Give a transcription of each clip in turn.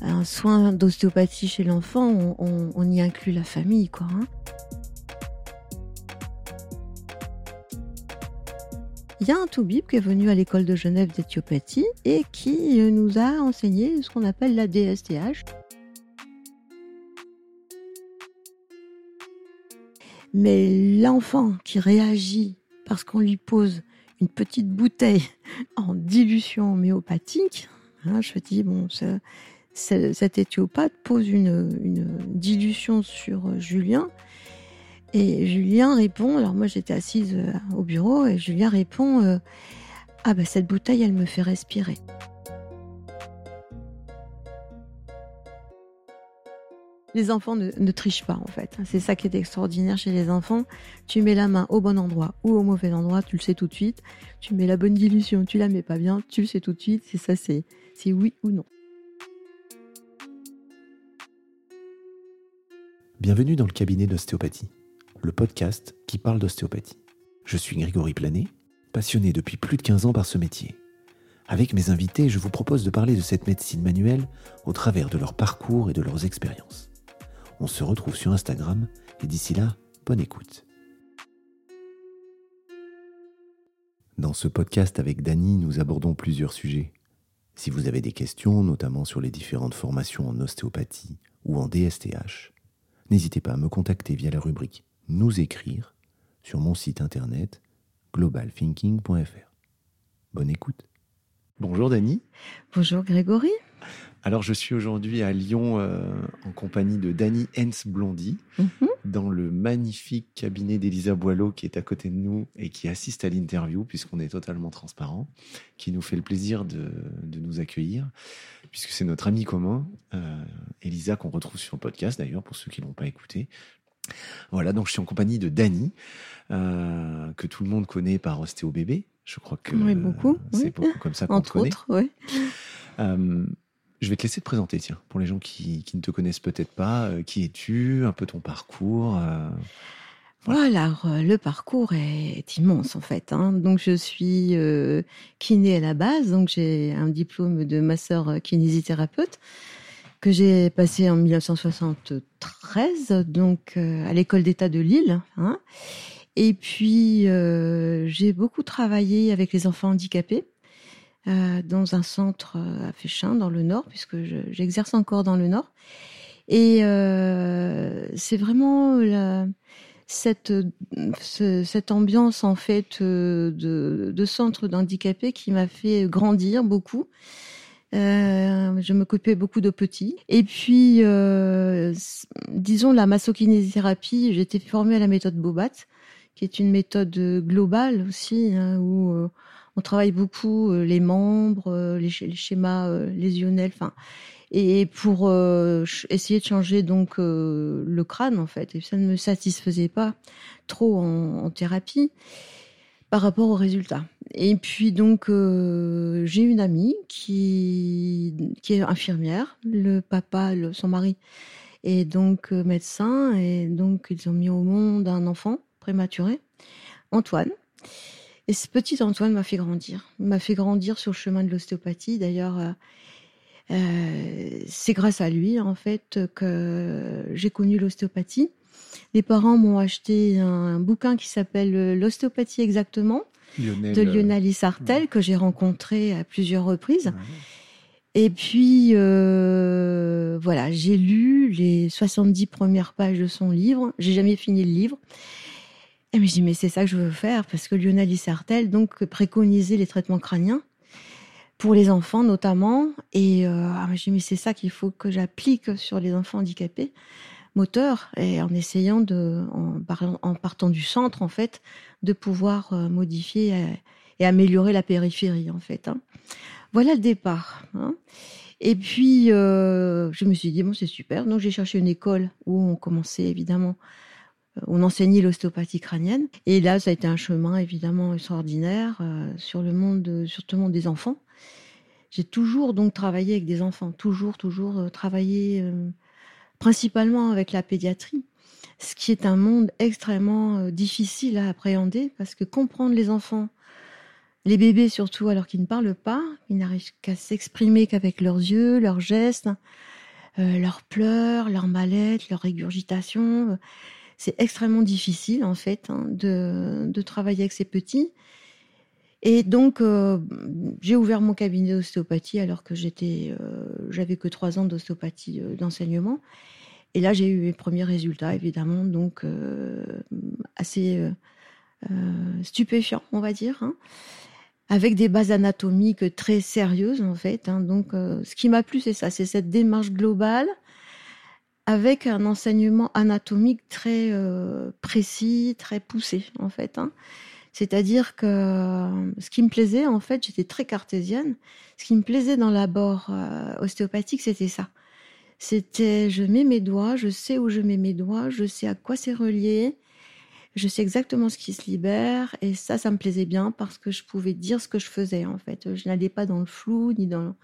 un soin d'ostéopathie chez l'enfant, on, y inclut la famille, quoi. Hein. Il y a un toubib qui est venu à l'école de Genève d'éthiopathie et qui nous a enseigné ce qu'on appelle la DSTH. Mais l'enfant qui réagit parce qu'on lui pose une petite bouteille en dilution homéopathique, hein, je dis, bon, cet éthiopathe pose une, dilution sur Julien. Et Julien répond, alors moi j'étais assise euh, au bureau, et Julien répond, euh, ah ben cette bouteille elle me fait respirer. les enfants ne, trichent pas en fait. C'est ça qui est extraordinaire chez les enfants. Tu mets la main au bon endroit ou au mauvais endroit, tu le sais tout de suite. Tu mets la bonne dilution, tu la mets pas bien, tu le sais tout de suite. C'est ça, c'est oui ou non. Bienvenue dans le cabinet d'ostéopathie, le podcast qui parle d'ostéopathie. Je suis Grégory Planet, passionné depuis plus de 15 ans par ce métier. Avec mes invités, je vous propose de parler de cette médecine manuelle au travers de leur parcours et de leurs expériences. On se retrouve sur Instagram et d'ici là, bonne écoute. Dans ce podcast avec Dany, nous abordons plusieurs sujets. Si vous avez des questions, notamment sur les différentes formations en ostéopathie ou en DSTH, n'hésitez pas à me contacter via la rubrique Nous écrire sur mon site internet globalthinking.fr. Bonne écoute. Bonjour Dany. Bonjour Grégory. Alors, je suis aujourd'hui à Lyon euh, en compagnie de Dany Hens Blondy, mhm. dans le magnifique cabinet d'Elisa Boileau qui est à côté de nous et qui assiste à l'interview, puisqu'on est totalement transparent, qui nous fait le plaisir de, nous accueillir, puisque c'est notre ami commun, euh, Elisa, qu'on retrouve sur le podcast d'ailleurs, pour ceux qui ne l'ont pas écouté. Voilà, donc je suis en compagnie de Dany, euh, que tout le monde connaît par Ostéo Bébé. Je crois que beaucoup, c'est beaucoup comme ça qu'on te connaît. Entre autres, oui. Je vais te laisser te présenter, tiens, pour les gens qui, ne te connaissent peut-être pas. Euh, qui es-tu Un peu ton parcours euh, voilà. alors euh, le parcours est, immense en fait. Hein. Donc je suis kiné à la base, donc j'ai un diplôme de master kinésithérapeute que j'ai passé en 1973, donc à l'école d'État de Lille. Hein. Et puis j'ai beaucoup travaillé avec les enfants handicapés. Euh, dans un centre euh, à Féchin, dans le Nord, puisque j'exerce encore dans le Nord. Et euh, c'est vraiment la, cette, cette ambiance en fait de, de centre d'handicapés qui m'a fait grandir beaucoup. Euh, je m'occupais beaucoup de petits. Et puis, euh, disons, la massokinésithérapie, j'étais formée à la méthode Bobat, qui est une méthode globale aussi, hein, où on travaille beaucoup euh, les membres, euh, les, schémas euh, lésionnels, enfin, et pour essayer de changer donc le crâne en fait. Et ça ne me satisfaisait pas trop en, thérapie par rapport aux résultats. Et puis donc j'ai une amie qui qui est infirmière, le papa, son mari est donc médecin et donc ils ont mis au monde un enfant prématuré, Antoine. Et ce petit Antoine m'a fait grandir, m'a fait grandir sur le chemin de l'ostéopathie. D'ailleurs, euh, euh, c'est grâce à lui en fait que j'ai connu l'ostéopathie. Les parents m'ont acheté un, bouquin qui s'appelle L'ostéopathie exactement de Lionel Isartel que j'ai rencontré à plusieurs reprises. Et puis euh, voilà, j'ai lu les 70 premières pages de son livre. J'ai jamais fini le livre. Et mais je dis, mais c'est ça que je veux faire, parce que Lionel Isartel donc préconisait les traitements crâniens pour les enfants notamment. Et euh, ah, je dis, mais c'est ça qu'il faut que j'applique sur les enfants handicapés moteurs et en essayant de, en, partant du centre en fait, de pouvoir euh, modifier et, améliorer la périphérie en fait. Hein. Voilà le départ. Hein. Et puis, euh, je me suis dit, bon, c'est super. Donc, j'ai cherché une école où on commençait évidemment on enseignait l'ostéopathie crânienne. Et là, ça a été un chemin évidemment extraordinaire sur le monde, surtout des enfants. J'ai toujours donc travaillé avec des enfants, toujours, toujours euh, travaillé euh, principalement avec la pédiatrie, ce qui est un monde extrêmement difficile à appréhender parce que comprendre les enfants Les bébés surtout, alors qu'ils ne parlent pas, ils n'arrivent qu'à s'exprimer qu'avec leurs yeux, leurs gestes, euh, leurs pleurs, leurs mallettes, leurs régurgitations. C'est extrêmement difficile en fait hein, de, travailler avec ces petits. Et donc euh, j'ai ouvert mon cabinet d'ostéopathie alors que euh, j'avais que trois ans d'ostéopathie d'enseignement. Et là j'ai eu mes premiers résultats évidemment, donc assez stupéfiants on va dire. Hein avec des bases anatomiques très sérieuses en fait. Hein. Donc, euh, ce qui m'a plu, c'est ça, c'est cette démarche globale avec un enseignement anatomique très euh, précis, très poussé en fait. Hein. C'est-à-dire que euh, ce qui me plaisait, en fait, j'étais très cartésienne. Ce qui me plaisait dans l'abord ostéopathique, c'était ça. C'était, je mets mes doigts, je sais où je mets mes doigts, je sais à quoi c'est relié, je sais exactement ce qui se libère et ça, ça me plaisait bien parce que je pouvais dire ce que je faisais en fait. Je n'allais pas dans le flou ni dans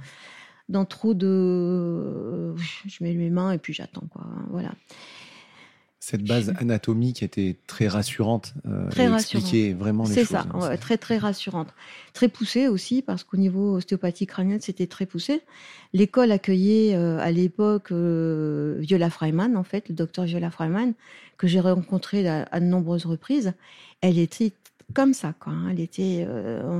dans trop de. Je mets mes mains et puis j'attends quoi. Voilà cette base anatomique était très rassurante. Euh, très rassurante. vraiment les choses. C'est ça, hein, très très rassurante. Très poussée aussi, parce qu'au niveau ostéopathie crânienne, c'était très poussé. L'école accueillait euh, à l'époque euh, Viola Freiman, en fait, le docteur Viola Freiman, que j'ai rencontré à, de nombreuses reprises. Elle était comme ça, quoi. Hein. Elle était,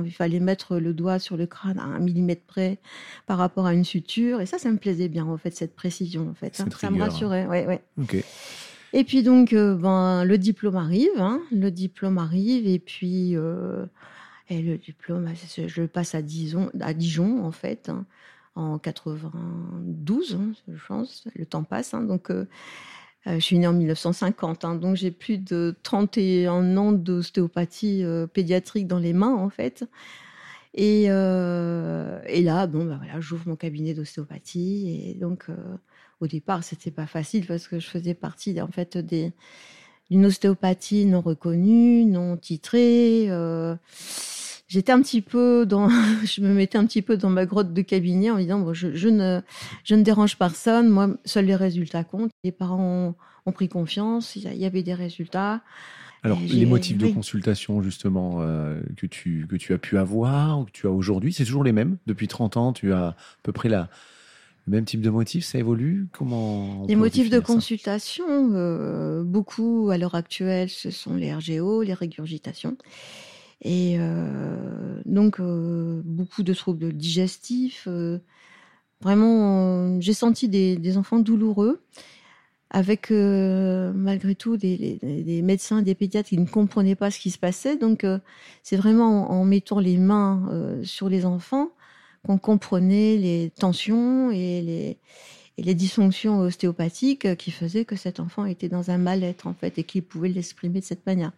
il fallait mettre le doigt sur le crâne à un millimètre près par rapport à une suture, et ça, ça me plaisait bien, en fait, cette précision, en fait. Hein. Ça me rassurait, ouais, ouais. Ok. Et puis donc, euh, ben, le diplôme arrive, hein, le diplôme arrive, et puis euh, le diplôme, je le passe à Dijon, à Dijon en fait, hein, en 92, hein, je pense. Le temps passe, donc. Euh, je suis née en 1950, hein, donc j'ai plus de 31 ans d'ostéopathie pédiatrique dans les mains, en fait. Et, et là, bon, ben voilà, j'ouvre mon cabinet d'ostéopathie. Et donc, au départ, c'était pas facile parce que je faisais partie en fait des d'une ostéopathie non reconnue, non titrée. Euh, j'étais un petit peu dans, je me mettais un petit peu dans ma grotte de cabinet en disant bon, je, ne je ne dérange personne, moi seuls les résultats comptent. Les parents ont, pris confiance, il y avait des résultats. Alors, les motifs de consultation, justement, euh, que, tu, que tu as pu avoir, ou que tu as aujourd'hui, c'est toujours les mêmes? Depuis 30 ans, tu as à peu près la, même type de motifs, ça évolue? Comment Les motifs de consultation, euh, beaucoup à l'heure actuelle, ce sont les RGO, les régurgitations. Et euh, donc, euh, beaucoup de troubles digestifs. vraiment, j'ai senti des, enfants douloureux, avec malgré tout des, des, médecins, des pédiatres qui ne comprenaient pas ce qui se passait. Donc, c'est vraiment en, mettant les mains sur les enfants qu'on comprenait les tensions et les, les dysfonctions ostéopathiques qui faisaient que cet enfant était dans un mal-être en fait et qu'il pouvait l'exprimer de cette manière.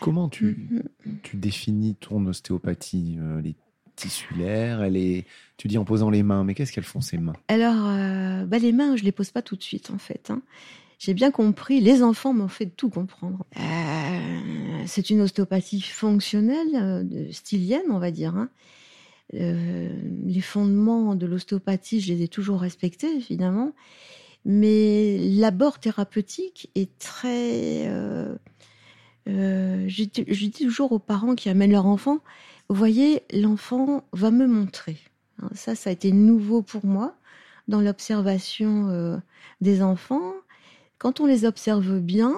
Comment tu, mm-hmm. tu définis ton ostéopathie euh, Les tissulaires, elle est, tu dis en posant les mains, mais qu'est-ce qu'elles font ces mains? Alors, euh, bah, les mains, je les pose pas tout de suite en fait. Hein. J'ai bien compris, les enfants m'ont fait tout comprendre. Euh, c'est une ostéopathie fonctionnelle, stylienne, on va dire. Hein. Euh, les fondements de l'ostéopathie, je les ai toujours respectés, évidemment. Mais l'abord thérapeutique est très... Euh, euh, je, dis toujours aux parents qui amènent leur enfant, vous voyez, l'enfant va me montrer. Hein, ça, ça a été nouveau pour moi dans l'observation des enfants. Quand on les observe bien,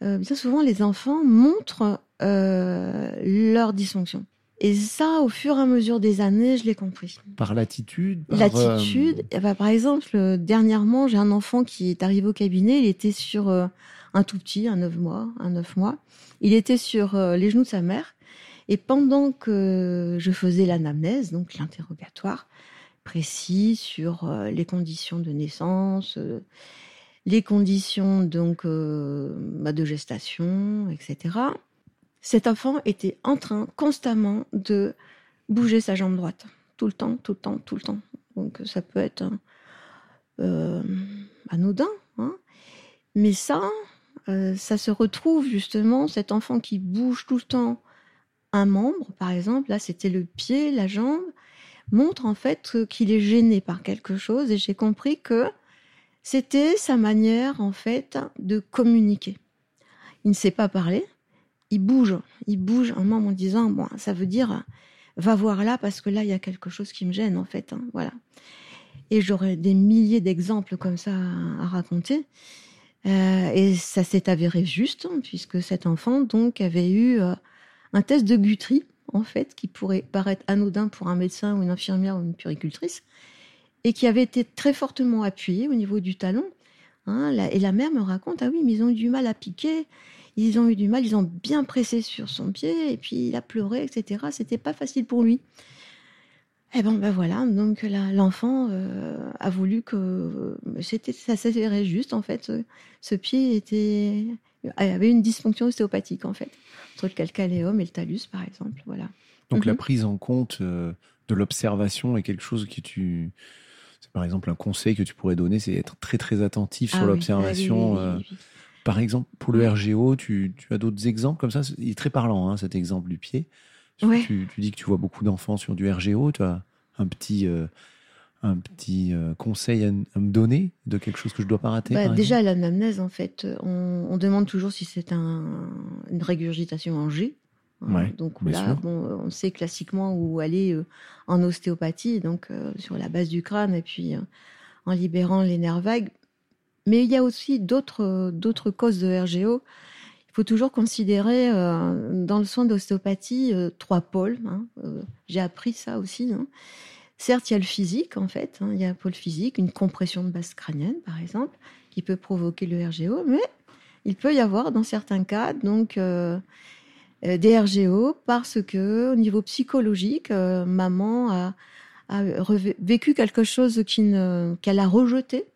bien souvent les enfants montrent leur dysfonction. Et ça, au fur et à mesure des années, je l'ai compris. Par l'attitude L'attitude. Euh, bah, par exemple, dernièrement, j'ai un enfant qui est arrivé au cabinet. Il était sur euh, un tout petit, un 9 mois, un 9 mois. Il était sur euh, les genoux de sa mère. Et pendant que je faisais l'anamnèse, donc l'interrogatoire précis sur les conditions de naissance, les conditions donc bah, de gestation, etc cet enfant était en train constamment de bouger sa jambe droite. Tout le temps, tout le temps, tout le temps. Donc ça peut être euh, anodin. Hein. Mais ça, euh, ça se retrouve justement, cet enfant qui bouge tout le temps un membre, par exemple, là c'était le pied, la jambe, montre en fait qu'il est gêné par quelque chose et j'ai compris que c'était sa manière en fait de communiquer. Il ne sait pas parler, il bouge, il bouge un membre en disant bon, ça veut dire va voir là parce que là, il y a quelque chose qui me gêne, en fait. Hein, voilà. Et j'aurais des milliers d'exemples comme ça à, raconter. Euh, et ça s'est avéré juste, puisque cet enfant, donc, avait eu euh, un test de Guthrie, en fait, qui pourrait paraître anodin pour un médecin ou une infirmière ou une puricultrice, et qui avait été très fortement appuyé au niveau du talon. Hein, et la mère me raconte, ah oui, mais ils ont eu du mal à piquer, ils ont eu du mal, ils ont bien pressé sur son pied, et puis il a pleuré, etc. C'était pas facile pour lui. Et eh ben, ben voilà, donc l'enfant euh, a voulu que euh, c'était ça s'avérait juste en fait. Ce, pied était avait une dysfonction ostéopathique en fait entre le calcaléum et le talus par exemple, voilà. Donc la mhm. prise en compte euh, de l'observation est quelque chose que tu c'est par exemple un conseil que tu pourrais donner, c'est être très très attentif sur ah l'observation. Ah par exemple, pour le RGO, tu, tu as d'autres exemples comme ça? Il est très parlant, hein, cet exemple du pied. Tu, dis que tu vois beaucoup d'enfants sur du RGO. Tu as un petit, euh, un petit euh, conseil à, me donner de quelque chose que je dois pas rater bah, Déjà, l'anamnèse, en fait, on, demande toujours si c'est un, une régurgitation en G. Hein. donc là, bon, on sait classiquement où aller euh, en ostéopathie, donc sur la base du crâne et puis en libérant les nerfs vagues. Mais il y a aussi d'autres causes de RGO faut toujours considérer euh, dans le soin d'ostéopathie euh, trois pôles. Hein, euh, j'ai appris ça aussi. Hein. Certes, il y a le physique en fait. Hein, il y a un pôle physique, une compression de base crânienne par exemple, qui peut provoquer le RGO, mais il peut y avoir dans certains cas donc des RGO parce que au niveau psychologique, maman a, vécu quelque chose qu'elle a rejeté.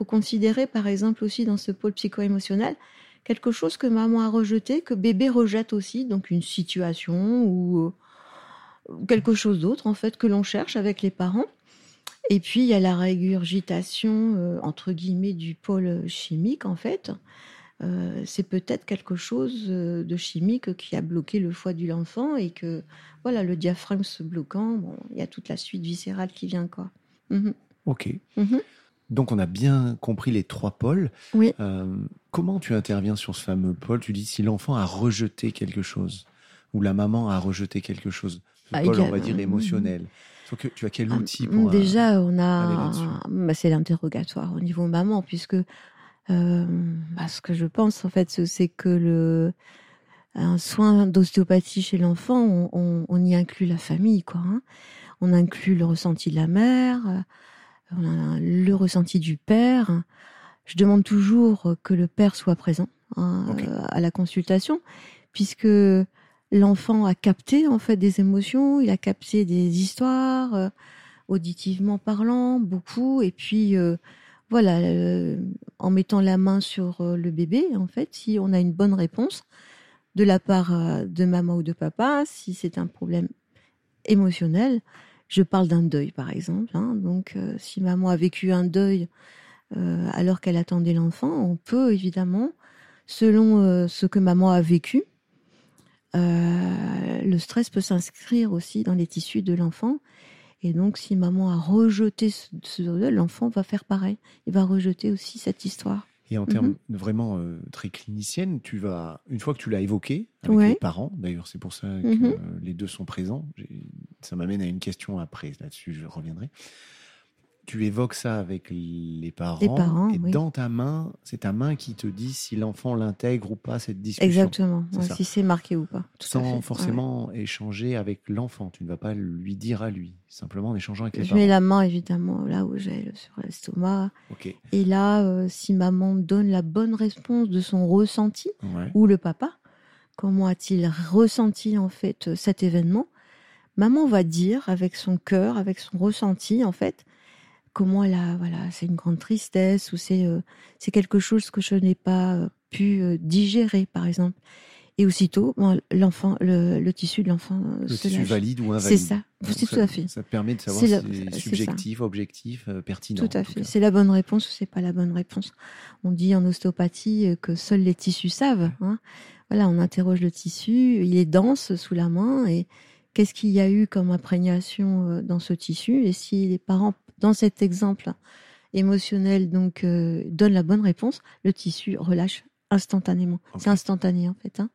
Faut considérer par exemple aussi dans ce pôle psycho-émotionnel quelque chose que maman a rejeté, que bébé rejette aussi, donc une situation ou euh, quelque chose d'autre en fait que l'on cherche avec les parents. Et puis il y a la régurgitation euh, entre guillemets du pôle chimique en fait. Euh, c'est peut-être quelque chose de chimique qui a bloqué le foie de l'enfant et que voilà le diaphragme se bloquant, bon, il y a toute la suite viscérale qui vient quoi. Mhm. Ok. Mhm. Donc on a bien compris les trois pôles. Oui. Euh, comment tu interviens sur ce fameux pôle? Tu dis si l'enfant a rejeté quelque chose ou la maman a rejeté quelque chose. Ce ah, pôle, on va dire émotionnel. tu as quel ah, outil pour Déjà, euh, on a, bah, c'est l'interrogatoire au niveau maman, puisque euh, bah, ce que je pense en fait, c'est que le un soin d'ostéopathie chez l'enfant, on, y inclut la famille, quoi. Hein. On inclut le ressenti de la mère le ressenti du père. Je demande toujours que le père soit présent hein, euh, à la consultation, puisque l'enfant a capté en fait des émotions, il a capté des histoires, euh, auditivement parlant, beaucoup, et puis euh, voilà, en mettant la main sur le bébé, en fait, si on a une bonne réponse de la part de maman ou de papa, si c'est un problème émotionnel, je parle d'un deuil, par exemple. Hein. Donc, euh, si maman a vécu un deuil euh, alors qu'elle attendait l'enfant, on peut évidemment, selon euh, ce que maman a vécu, le stress peut s'inscrire aussi dans les tissus de l'enfant. Et donc, si maman a rejeté ce deuil, l'enfant va faire pareil. Il va rejeter aussi cette histoire. Et en termes mhm. vraiment euh, très clinicienne, tu vas, une fois que tu l'as évoqué avec les parents, d'ailleurs c'est pour ça que mhm. les deux sont présents, ça m'amène à une question après, là-dessus je reviendrai. Tu évoques ça avec les parents, et dans ta main, c'est ta main qui te dit si l'enfant l'intègre ou pas cette discussion. Exactement, si c'est marqué ou pas. Sans forcément échanger avec l'enfant, tu ne vas pas lui dire à lui, simplement en échangeant avec les parents. Je mets la main évidemment là où j'ai sur l'estomac. Et là, euh, si maman donne la bonne réponse de son ressenti, ou le papa, comment a-t-il ressenti en fait cet événement Maman va dire avec son cœur, avec son ressenti en fait, comment là, voilà, c'est une grande tristesse ou c'est euh, c'est quelque chose que je n'ai pas euh, pu euh, digérer, par exemple. Et aussitôt, l'enfant, le, tissu de l'enfant. Le tissu valide ou invalide. C'est ça. C'est tout à fait. Ça permet de savoir si c'est subjectif, objectif, pertinent. Tout à fait. C'est la bonne réponse ou c'est pas la bonne réponse. On dit en ostéopathie que seuls les tissus savent. Hein. Voilà, on interroge le tissu, il est dense sous la main et qu'est-ce qu'il y a eu comme imprégnation dans ce tissu et si les parents dans cet exemple émotionnel, donc euh, donne la bonne réponse, le tissu relâche instantanément. C'est instantané en fait. Hein.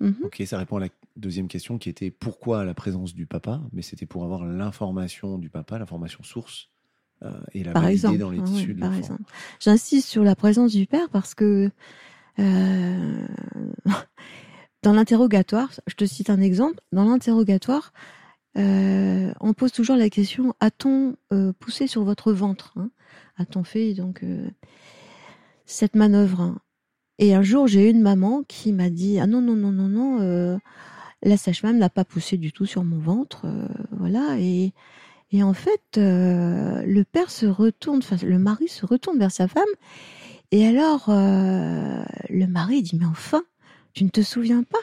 Mhm. Ok, ça répond à la deuxième question qui était pourquoi la présence du papa Mais c'était pour avoir l'information du papa, l'information source, euh, et la par exemple, dans les ah tissus de par exemple. J'insiste sur la présence du père parce que euh, dans l'interrogatoire, je te cite un exemple, dans l'interrogatoire, euh, on pose toujours la question a-t-on poussé sur votre ventre hein? A-t-on fait donc cette manœuvre hein? Et un jour, j'ai eu une maman qui m'a dit ah non non non non non, la sage-femme n'a pas poussé du tout sur mon ventre, voilà et et en fait, euh, le père se retourne, enfin le mari se retourne vers sa femme. Et alors, euh, le mari dit, mais enfin, tu ne te souviens pas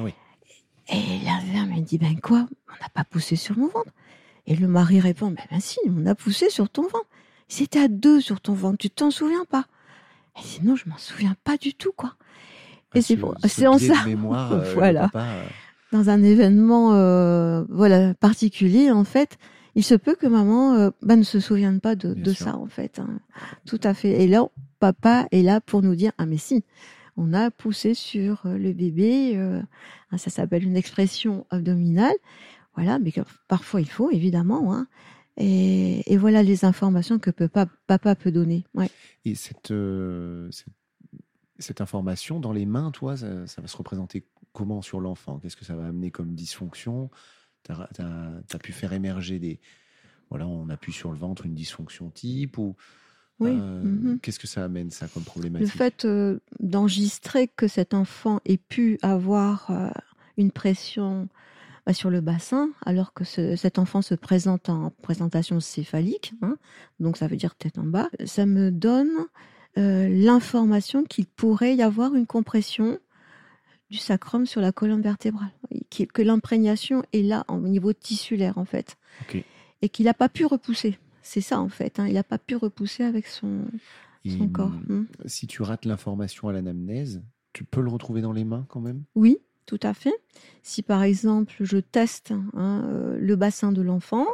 Oui. Et femme, elle dit, ben quoi On n'a pas poussé sur mon ventre. Et le mari répond, ben, ben si, on a poussé sur ton ventre. C'était à deux sur ton ventre, tu t'en souviens pas Elle dit, non, je m'en souviens pas du tout, quoi. et ah, c'est en ça. Mémoire, euh, voilà. Dans un événement, voilà, particulier, en fait, il se peut que maman euh, bah, ne se souvienne pas de, ça en fait. Hein. Tout à fait. Et là, papa est là pour nous dire ah mais si, on a poussé sur euh, le bébé. Euh, ça s'appelle une expression abdominale. Voilà, mais parfois il faut évidemment. Hein. et, voilà les informations que papa, peut donner. Ouais. Et cette, cette, information dans les mains, toi, ça, ça va se représenter comment sur l'enfant? Qu'est-ce que ça va amener comme dysfonction? Tu as, pu faire émerger des. Voilà, on appuie sur le ventre, une dysfonction type ou. Oui. Euh, mhm. Qu'est-ce que ça amène, ça, comme problématique Le fait euh, d'enregistrer que cet enfant ait pu avoir euh, une pression bah, sur le bassin, alors que cet enfant se présente en présentation céphalique, hein, donc ça veut dire tête en bas, ça me donne l'information qu'il pourrait y avoir une compression du sacrum sur la colonne vertébrale, que l'imprégnation est là au niveau tissulaire en fait, et qu'il n'a pas pu repousser. C'est ça en fait, hein. il n'a pas pu repousser avec son, corps. Hmm. Si tu rates l'information à l'anamnèse, tu peux le retrouver dans les mains quand même? Oui, tout à fait. Si par exemple je teste hein, euh, le bassin de l'enfant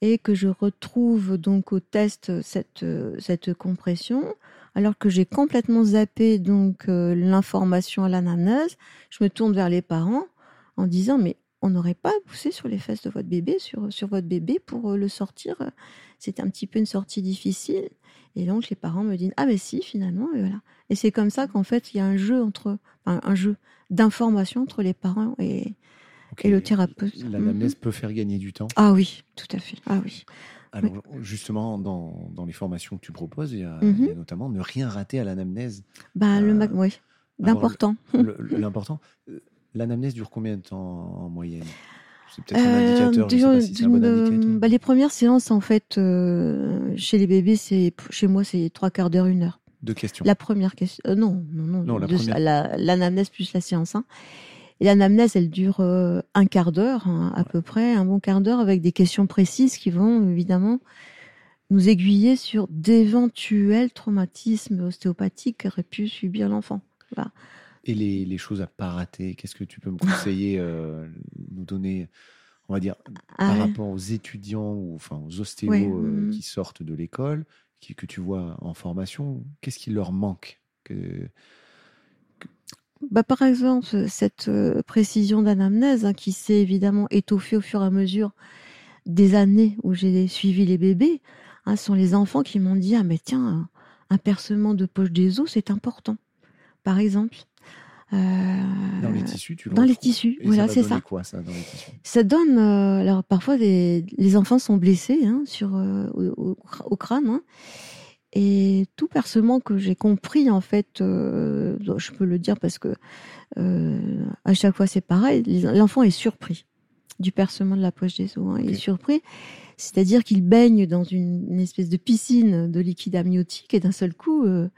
et que je retrouve donc au test cette, euh, cette compression, alors que j'ai complètement zappé donc euh, l'information à l'ananas, je me tourne vers les parents en disant mais on n'aurait pas poussé sur les fesses de votre bébé, sur, sur votre bébé pour euh, le sortir. C'était un petit peu une sortie difficile. Et donc les parents me disent ah mais si finalement et voilà. Et c'est comme ça qu'en fait il y a un jeu entre un jeu d'information entre les parents et, et le thérapeute. L'anamnèse mhm. peut faire gagner du temps. Ah oui, tout à fait. Ah oui. Alors, justement, dans, dans, les formations que tu proposes, il y a, mhm. notamment ne rien rater à l'anamnèse. Bah, le euh, oui, l'important. L'important. Euh, l'anamnèse dure combien de temps en moyenne? C'est peut-être un euh, indicateur. je sais pas si un bon indicateur. Bah, les premières séances, en fait, chez les bébés, c'est chez moi, c'est trois quarts d'heure, une heure. De questions. La première question. non, non, non. non l'anamnèse plus la séance. Hein. Et l'anamnèse, elle dure euh, un quart d'heure, hein, à peu près, un bon quart d'heure, avec des questions précises qui vont évidemment nous aiguiller sur d'éventuels traumatismes ostéopathiques qu'aurait pu subir l'enfant. Et les, choses à pas rater, qu'est-ce que tu peux me conseiller, euh, nous donner, on va dire, par ah rapport aux étudiants ou enfin aux ostéos euh, mm-hmm. qui sortent de l'école, que tu vois en formation, qu'est-ce qui leur manque bah, par exemple, cette euh, précision d'anamnèse hein, qui s'est évidemment étoffée au fur et à mesure des années où j'ai suivi les bébés, hein, sont les enfants qui m'ont dit Ah, mais tiens, un percement de poche des os, c'est important. Par exemple. Euh, dans les tissus, tu Dans les tissus, voilà, c'est ça. Quoi, ça, dans les tissus? Ça donne. Euh, alors, parfois, les enfants sont blessés hein, sur, au, au, crâne. Hein, et tout percement que j'ai compris, en fait, euh, je peux le dire parce que euh, à chaque fois c'est pareil, l'enfant est surpris du percement de la poche des os. Hein, Il est surpris, c'est-à-dire qu'il baigne dans une, espèce de piscine de liquide amniotique et d'un seul coup, euh,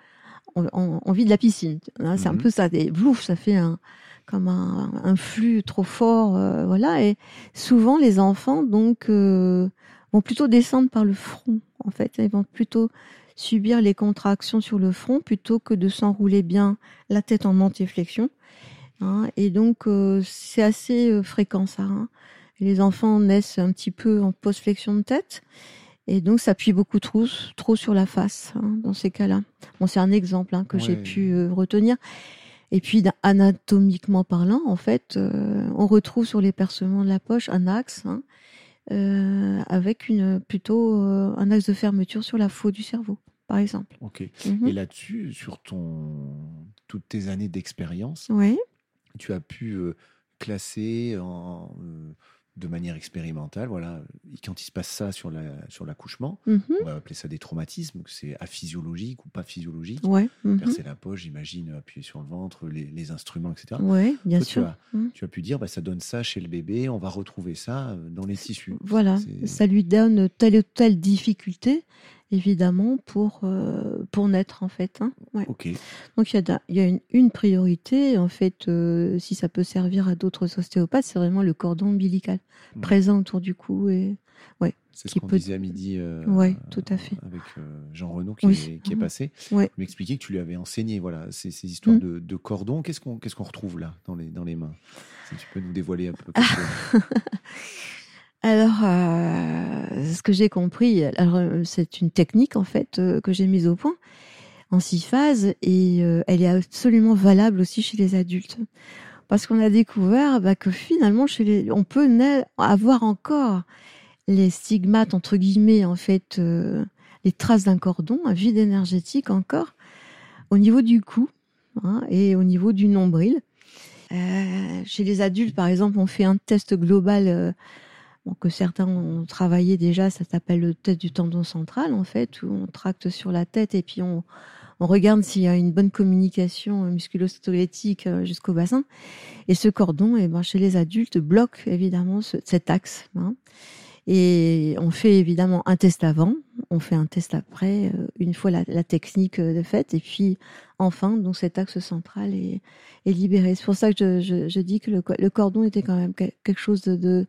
on, vit de la piscine. Hein, c'est un mhm. peu ça, des blouf, ça fait un comme un, un flux trop fort, euh, voilà. Et souvent les enfants donc euh, vont plutôt descendre par le front, en fait. Ils vont plutôt subir les contractions sur le front plutôt que de s'enrouler bien la tête en antiflexion. Hein, et donc euh, c'est assez euh, fréquent ça. Hein. Les enfants naissent un petit peu en post-flexion de tête et donc ça appuie beaucoup trop, trop sur la face hein, dans ces cas-là. Bon, c'est un exemple que j'ai pu euh, retenir. Et puis anatomiquement parlant, en fait, on retrouve sur les percements de la poche un axe hein, avec une plutôt un axe de fermeture sur la faux du cerveau par exemple. Ok. Mhm. Et là-dessus, sur ton toutes tes années d'expérience, tu as pu euh, classer en, euh, de manière expérimentale, voilà, quand il se passe ça sur la sur l'accouchement, mhm. on va appeler ça des traumatismes, que c'est aphysiologique ou pas physiologique. Ouais. Mhm. Percer la poche, j'imagine, appuyer sur le ventre, les, instruments, etc. Oui, bien sûr. Tu as, tu as, pu dire, bah, ça donne ça chez le bébé, on va retrouver ça euh, dans les tissus. Voilà, ça lui donne telle ou telle difficulté évidemment, pour, euh, pour naître, en fait. Hein. Donc, il y a, y a une, une, priorité, en fait, euh, si ça peut servir à d'autres ostéopathes, c'est vraiment le cordon ombilical présent autour du cou. Et, ouais, c'est ce qu'on peut... disait à midi euh, ouais, tout à fait. avec Jean Renaud qui, est, qui est, mhm. passé. Ouais. Il m'expliquait que tu lui avais enseigné voilà, ces, ces histoires mhm. de, de cordons. Qu'est-ce qu'on qu'est-ce qu'on retrouve là, dans les, dans les mains? Si tu peux nous dévoiler un peu. Alors, euh, ce que j'ai compris, euh, c'est une technique en fait euh, que j'ai mise au point en six phases et elle est absolument valable aussi chez les adultes. Parce qu'on a découvert bah, que finalement, chez les, on peut avoir encore les stigmates entre guillemets en fait, les traces d'un cordon, un vide énergétique encore au niveau du cou hein, et au niveau du nombril. chez les adultes, par exemple, on fait un test global que certains ont travaillé déjà, ça s'appelle le test du tendon central en fait, où on tracte sur la tête et puis on, regarde s'il y a une bonne communication musculo-squelettique euh, jusqu'au bassin. Et ce cordon, et eh ben, chez les adultes, bloque évidemment cet axe. Hein. Et on fait évidemment un test avant, on fait un test après, euh, une fois la, la technique euh, de fait, et puis enfin, donc cet axe central est, est libéré. C'est pour ça que je, je, je dis que le, le, cordon était quand même quelque chose de, de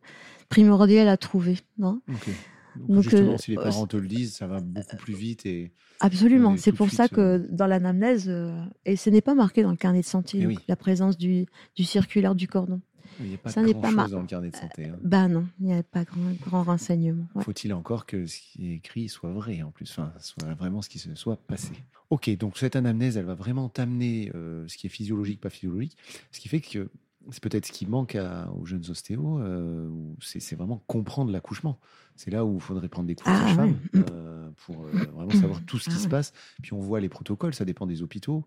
primordial à trouver. Non? Donc, justement, euh, si les parents te le disent, ça va beaucoup plus vite et absolument. C'est pour ça que dans l'anamnèse, et ce n'est pas marqué dans le carnet de santé, eh la présence du, du circulaire du cordon. Il n'y a pas ça grand pas chose dans le carnet de santé. Hein. Bah non, il n'y a pas grand, grand renseignement. Faut-il encore que ce qui est écrit soit vrai en plus, enfin, soit vraiment ce qui se soit passé. Ok, donc cette anamnèse, elle va vraiment t'amener euh, ce qui est physiologique, pas physiologique, ce qui fait que c'est peut-être ce qui manque aux jeunes ostéos, euh, c'est vraiment comprendre l'accouchement. C'est là où il faudrait prendre des cours de ah, femme euh, pour vraiment savoir tout ce qui ah se passe. Puis on voit les protocoles, ça dépend des hôpitaux.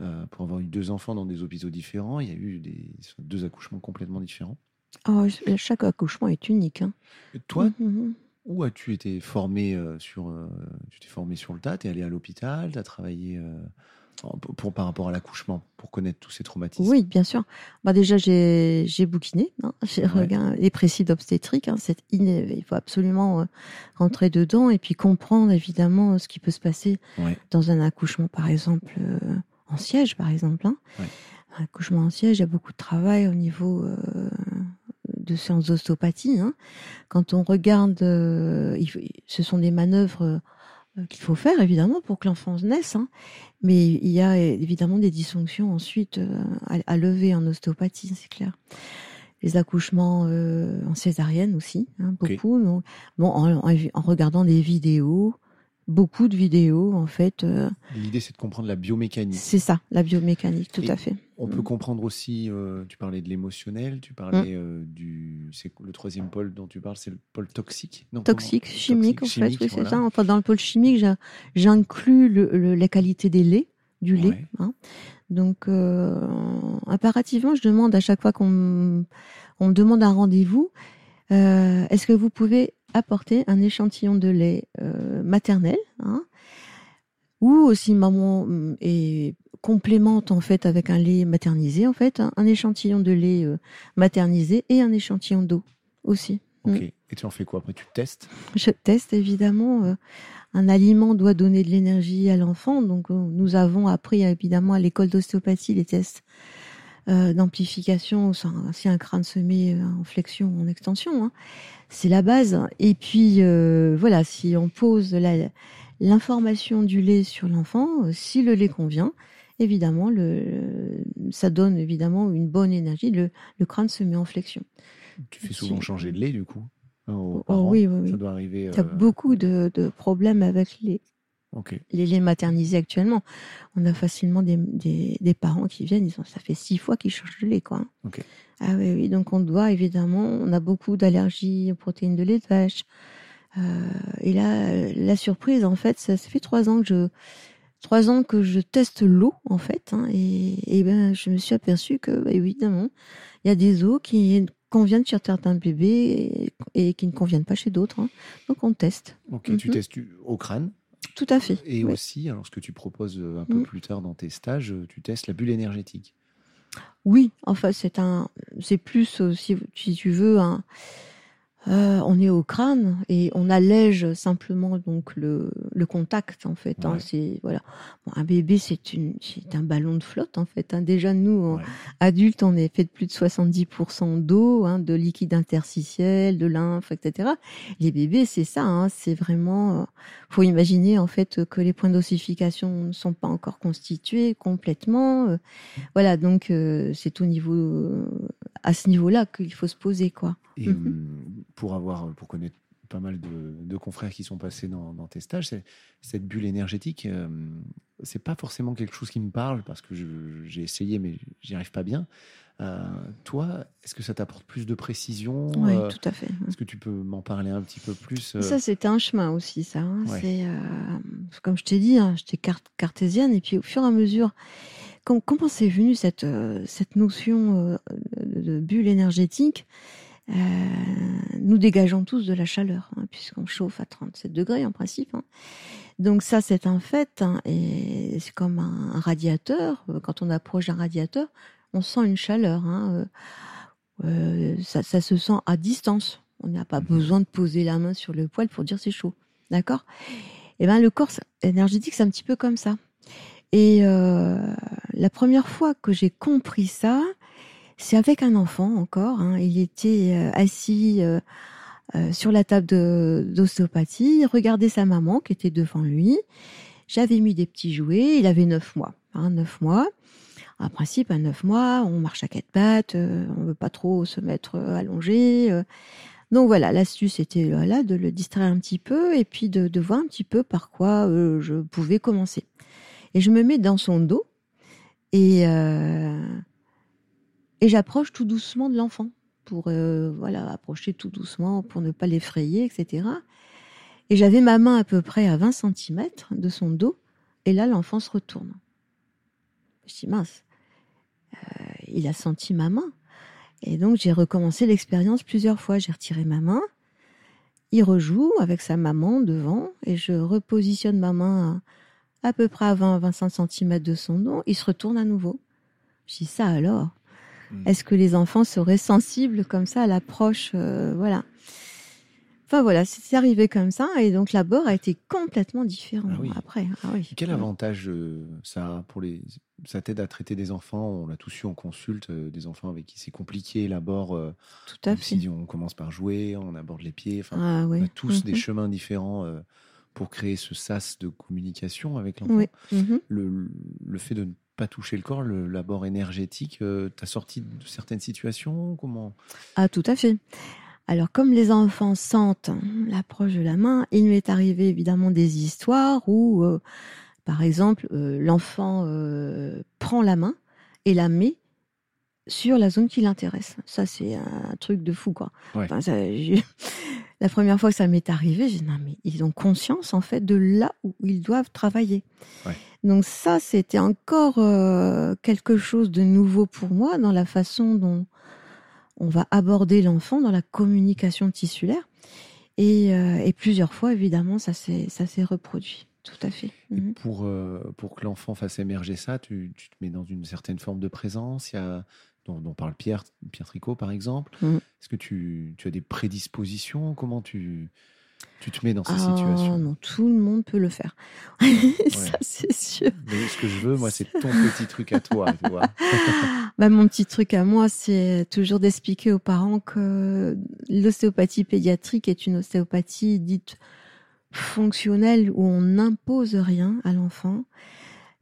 Euh, pour avoir eu deux enfants dans des hôpitaux différents, il y a eu des, deux accouchements complètement différents. Oh, chaque accouchement est unique. Hein. toi, mmh, mmh, mmh. où as-tu été formé euh, sur euh, Tu t'es formé sur le tas, tu es allé à l'hôpital, tu as travaillé pour, par rapport à l'accouchement, pour connaître tous ces traumatismes? Oui, bien sûr. Bah déjà, j'ai bouquiné, hein, j'ai regardé les précis d'obstétrique. Hein, il faut absolument rentrer dedans et puis comprendre évidemment ce qui peut se passer dans un accouchement, par exemple en siège, par exemple. Hein. Un accouchement en siège, il y a beaucoup de travail au niveau euh, de séances d'ostéopathie. Hein. Quand on regarde, euh, ce sont des manœuvres euh, qu'il faut faire évidemment pour que l'enfant naisse, hein. mais il y a évidemment des dysfonctions ensuite à, lever en ostéopathie, c'est clair. Les accouchements en césarienne aussi, beaucoup. bon, en, regardant des vidéos, beaucoup de vidéos en fait. Euh, L'idée c'est de comprendre la biomécanique. C'est ça, la biomécanique, tout à fait. On peut mm. comprendre aussi, euh, tu parlais de l'émotionnel, tu parlais mm. euh, du, c'est le troisième pôle dont tu parles, c'est le pôle toxique. Non, toxique, chimique en fait, oui c'est ça. Enfin dans le pôle chimique, j'inclus le, la qualité des laits, du lait. Hein. Donc impérativement, je demande à chaque fois qu'on on me demande un rendez-vous, est-ce que vous pouvez apporter un échantillon de lait euh, maternel, hein, ou aussi maman mm, et complémente en fait avec un lait maternisé en fait, un, échantillon de lait euh, maternisé et un échantillon d'eau aussi. Ok. Mm. Et tu en fais quoi après? Tu testes? Je teste évidemment. Euh, un aliment doit donner de l'énergie à l'enfant, donc nous avons appris évidemment à l'école d'ostéopathie les tests d'amplification si un crâne se met en flexion ou en extension. Hein c'est la base. Et puis euh, voilà, si on pose l'information du lait sur l'enfant, euh, si le lait convient, évidemment, le, ça donne évidemment une bonne énergie. Le, crâne se met en flexion. Tu fais souvent changer de lait du coup oh, oui, oui, oui. Ça doit arriver. Tu as euh, beaucoup de, problèmes avec les les laits maternisés actuellement. On a facilement des, des, parents qui viennent, ils ont, ça fait six fois qu'ils changent de lait, quoi. Ah oui, oui, donc on doit évidemment, on a beaucoup d'allergies aux protéines de lait de vache. Euh, et là, la surprise, en fait, ça, fait trois ans que je, trois ans que je teste l'eau, en fait, hein, et, et, ben, je me suis aperçue que, bah, évidemment, il y a des eaux qui conviennent chez certains bébés et, qui ne conviennent pas chez d'autres. Hein. Donc on teste. Ok, tu mhm. testes au crâne Tout à fait. Et aussi, alors ce que tu proposes euh, un peu mm. plus tard dans tes stages, euh, tu testes la bulle énergétique. Oui, enfin c'est un, c'est plus si, si tu veux un euh, on est au crâne et on allège simplement donc le, le contact en fait. Hein, c'est voilà, un bébé c'est une c'est un ballon de flotte en fait. Hein. Déjà nous adultes on est fait de plus de 70% d'eau, hein, de liquide interstitiel, de lymphe, etc. Les bébés c'est ça, hein, c'est vraiment. Euh, faut imaginer en fait que les points d'ossification ne sont pas encore constitués complètement. Euh. voilà donc c'est au niveau à ce niveau-là qu'il faut se poser quoi. Et mhm. hum, pour avoir, pour connaître pas mal de, confrères qui sont passés dans, tes stages, cette bulle énergétique, euh, c'est pas forcément quelque chose qui me parle parce que j'ai essayé mais j'y arrive pas bien. Euh, toi, est-ce que ça t'apporte plus de précision Oui, euh, tout à fait. Est-ce que tu peux m'en parler un petit peu plus Ça, c'était un chemin aussi, ça. Hein. C'est comme je t'ai dit, hein, j'étais cartésienne et puis au fur et à mesure comment c'est venu cette, euh, cette notion euh, de bulle énergétique? Euh, Nous dégageons tous de la chaleur, hein, puisqu'on chauffe à 37 degrés en principe. Hein. Donc ça, c'est un fait, hein, et c'est comme un, radiateur. Quand on approche d'un radiateur, on sent une chaleur. ça, se sent à distance. On n'a pas besoin de poser la main sur le poêle pour dire c'est chaud. D'accord? Eh ben le corps énergétique, c'est un petit peu comme ça. Et euh, la première fois que j'ai compris ça, c'est avec un enfant encore. Hein. Il était euh, assis euh, sur la table d'ostéopathie, il regardait sa maman qui était devant lui. J'avais mis des petits jouets, il avait neuf mois. Hein, neuf mois. En principe, à neuf mois, on marche à quatre pattes, on veut pas trop se mettre allongé. Donc voilà, l'astuce était là de le distraire un petit peu et puis de, de voir un petit peu par quoi je pouvais commencer. Et je me mets dans son dos et, euh, et j'approche tout doucement de l'enfant pour euh, voilà approcher tout doucement pour ne pas l'effrayer, etc. Et j'avais ma main à peu près à 20 cm de son dos et là l'enfant se retourne. Je dis mince, euh, il a senti ma main. Et donc j'ai recommencé l'expérience plusieurs fois. J'ai retiré ma main, il rejoue avec sa maman devant et je repositionne ma main peu près à 20-25 cm de son dos, il se retourne à nouveau. Je dis ça alors? Hmm. Est-ce que les enfants seraient sensibles comme ça à l'approche euh, Voilà. Enfin voilà, c'est arrivé comme ça et donc l'abord a été complètement différent ah après. Ah oui. Quel avantage euh, ça a pour les ça t'aide à traiter des enfants? On l'a tous eu en consulte, euh, des enfants avec qui c'est compliqué l'abord. Tout à fait. Si on commence par jouer, on aborde les pieds. Enfin, ah on a tous des mhm. chemins différents pour créer ce sas de communication avec l'enfant. Mhm. Le, le, fait de ne pas toucher le corps, l'abord énergétique, euh, t'as sorti de certaines situations Comment? Ah, tout à fait. Alors, comme les enfants sentent l'approche de la main, il m'est arrivé évidemment des histoires où, euh, par exemple, euh, l'enfant prend la main et la met sur la zone qui l'intéresse. Ça, c'est un truc de fou, quoi. Enfin, ça, la première fois que ça m'est arrivé, j'ai dit non mais ils ont conscience en fait de là où ils doivent travailler. Donc ça, c'était encore euh, quelque chose de nouveau pour moi dans la façon dont on va aborder l'enfant dans la communication tissulaire. Et, euh, plusieurs fois, évidemment, ça s'est reproduit. Tout à fait. Mhm. pour, euh, pour que l'enfant fasse émerger ça, tu, tu, te mets dans une certaine forme de présence? Il y a dont, parle Pierre, Pierre Tricot par exemple. Mm. Est-ce que tu, as des prédispositions? Comment tu, tu te mets dans ces ah, situations? Non, tout le monde peut le faire. Ça, c'est sûr. Mais ce que je veux, moi, c'est ton petit truc à toi. Tu vois bah, mon petit truc à moi, c'est toujours d'expliquer aux parents que l'ostéopathie pédiatrique est une ostéopathie dite fonctionnelle où on n'impose rien à l'enfant.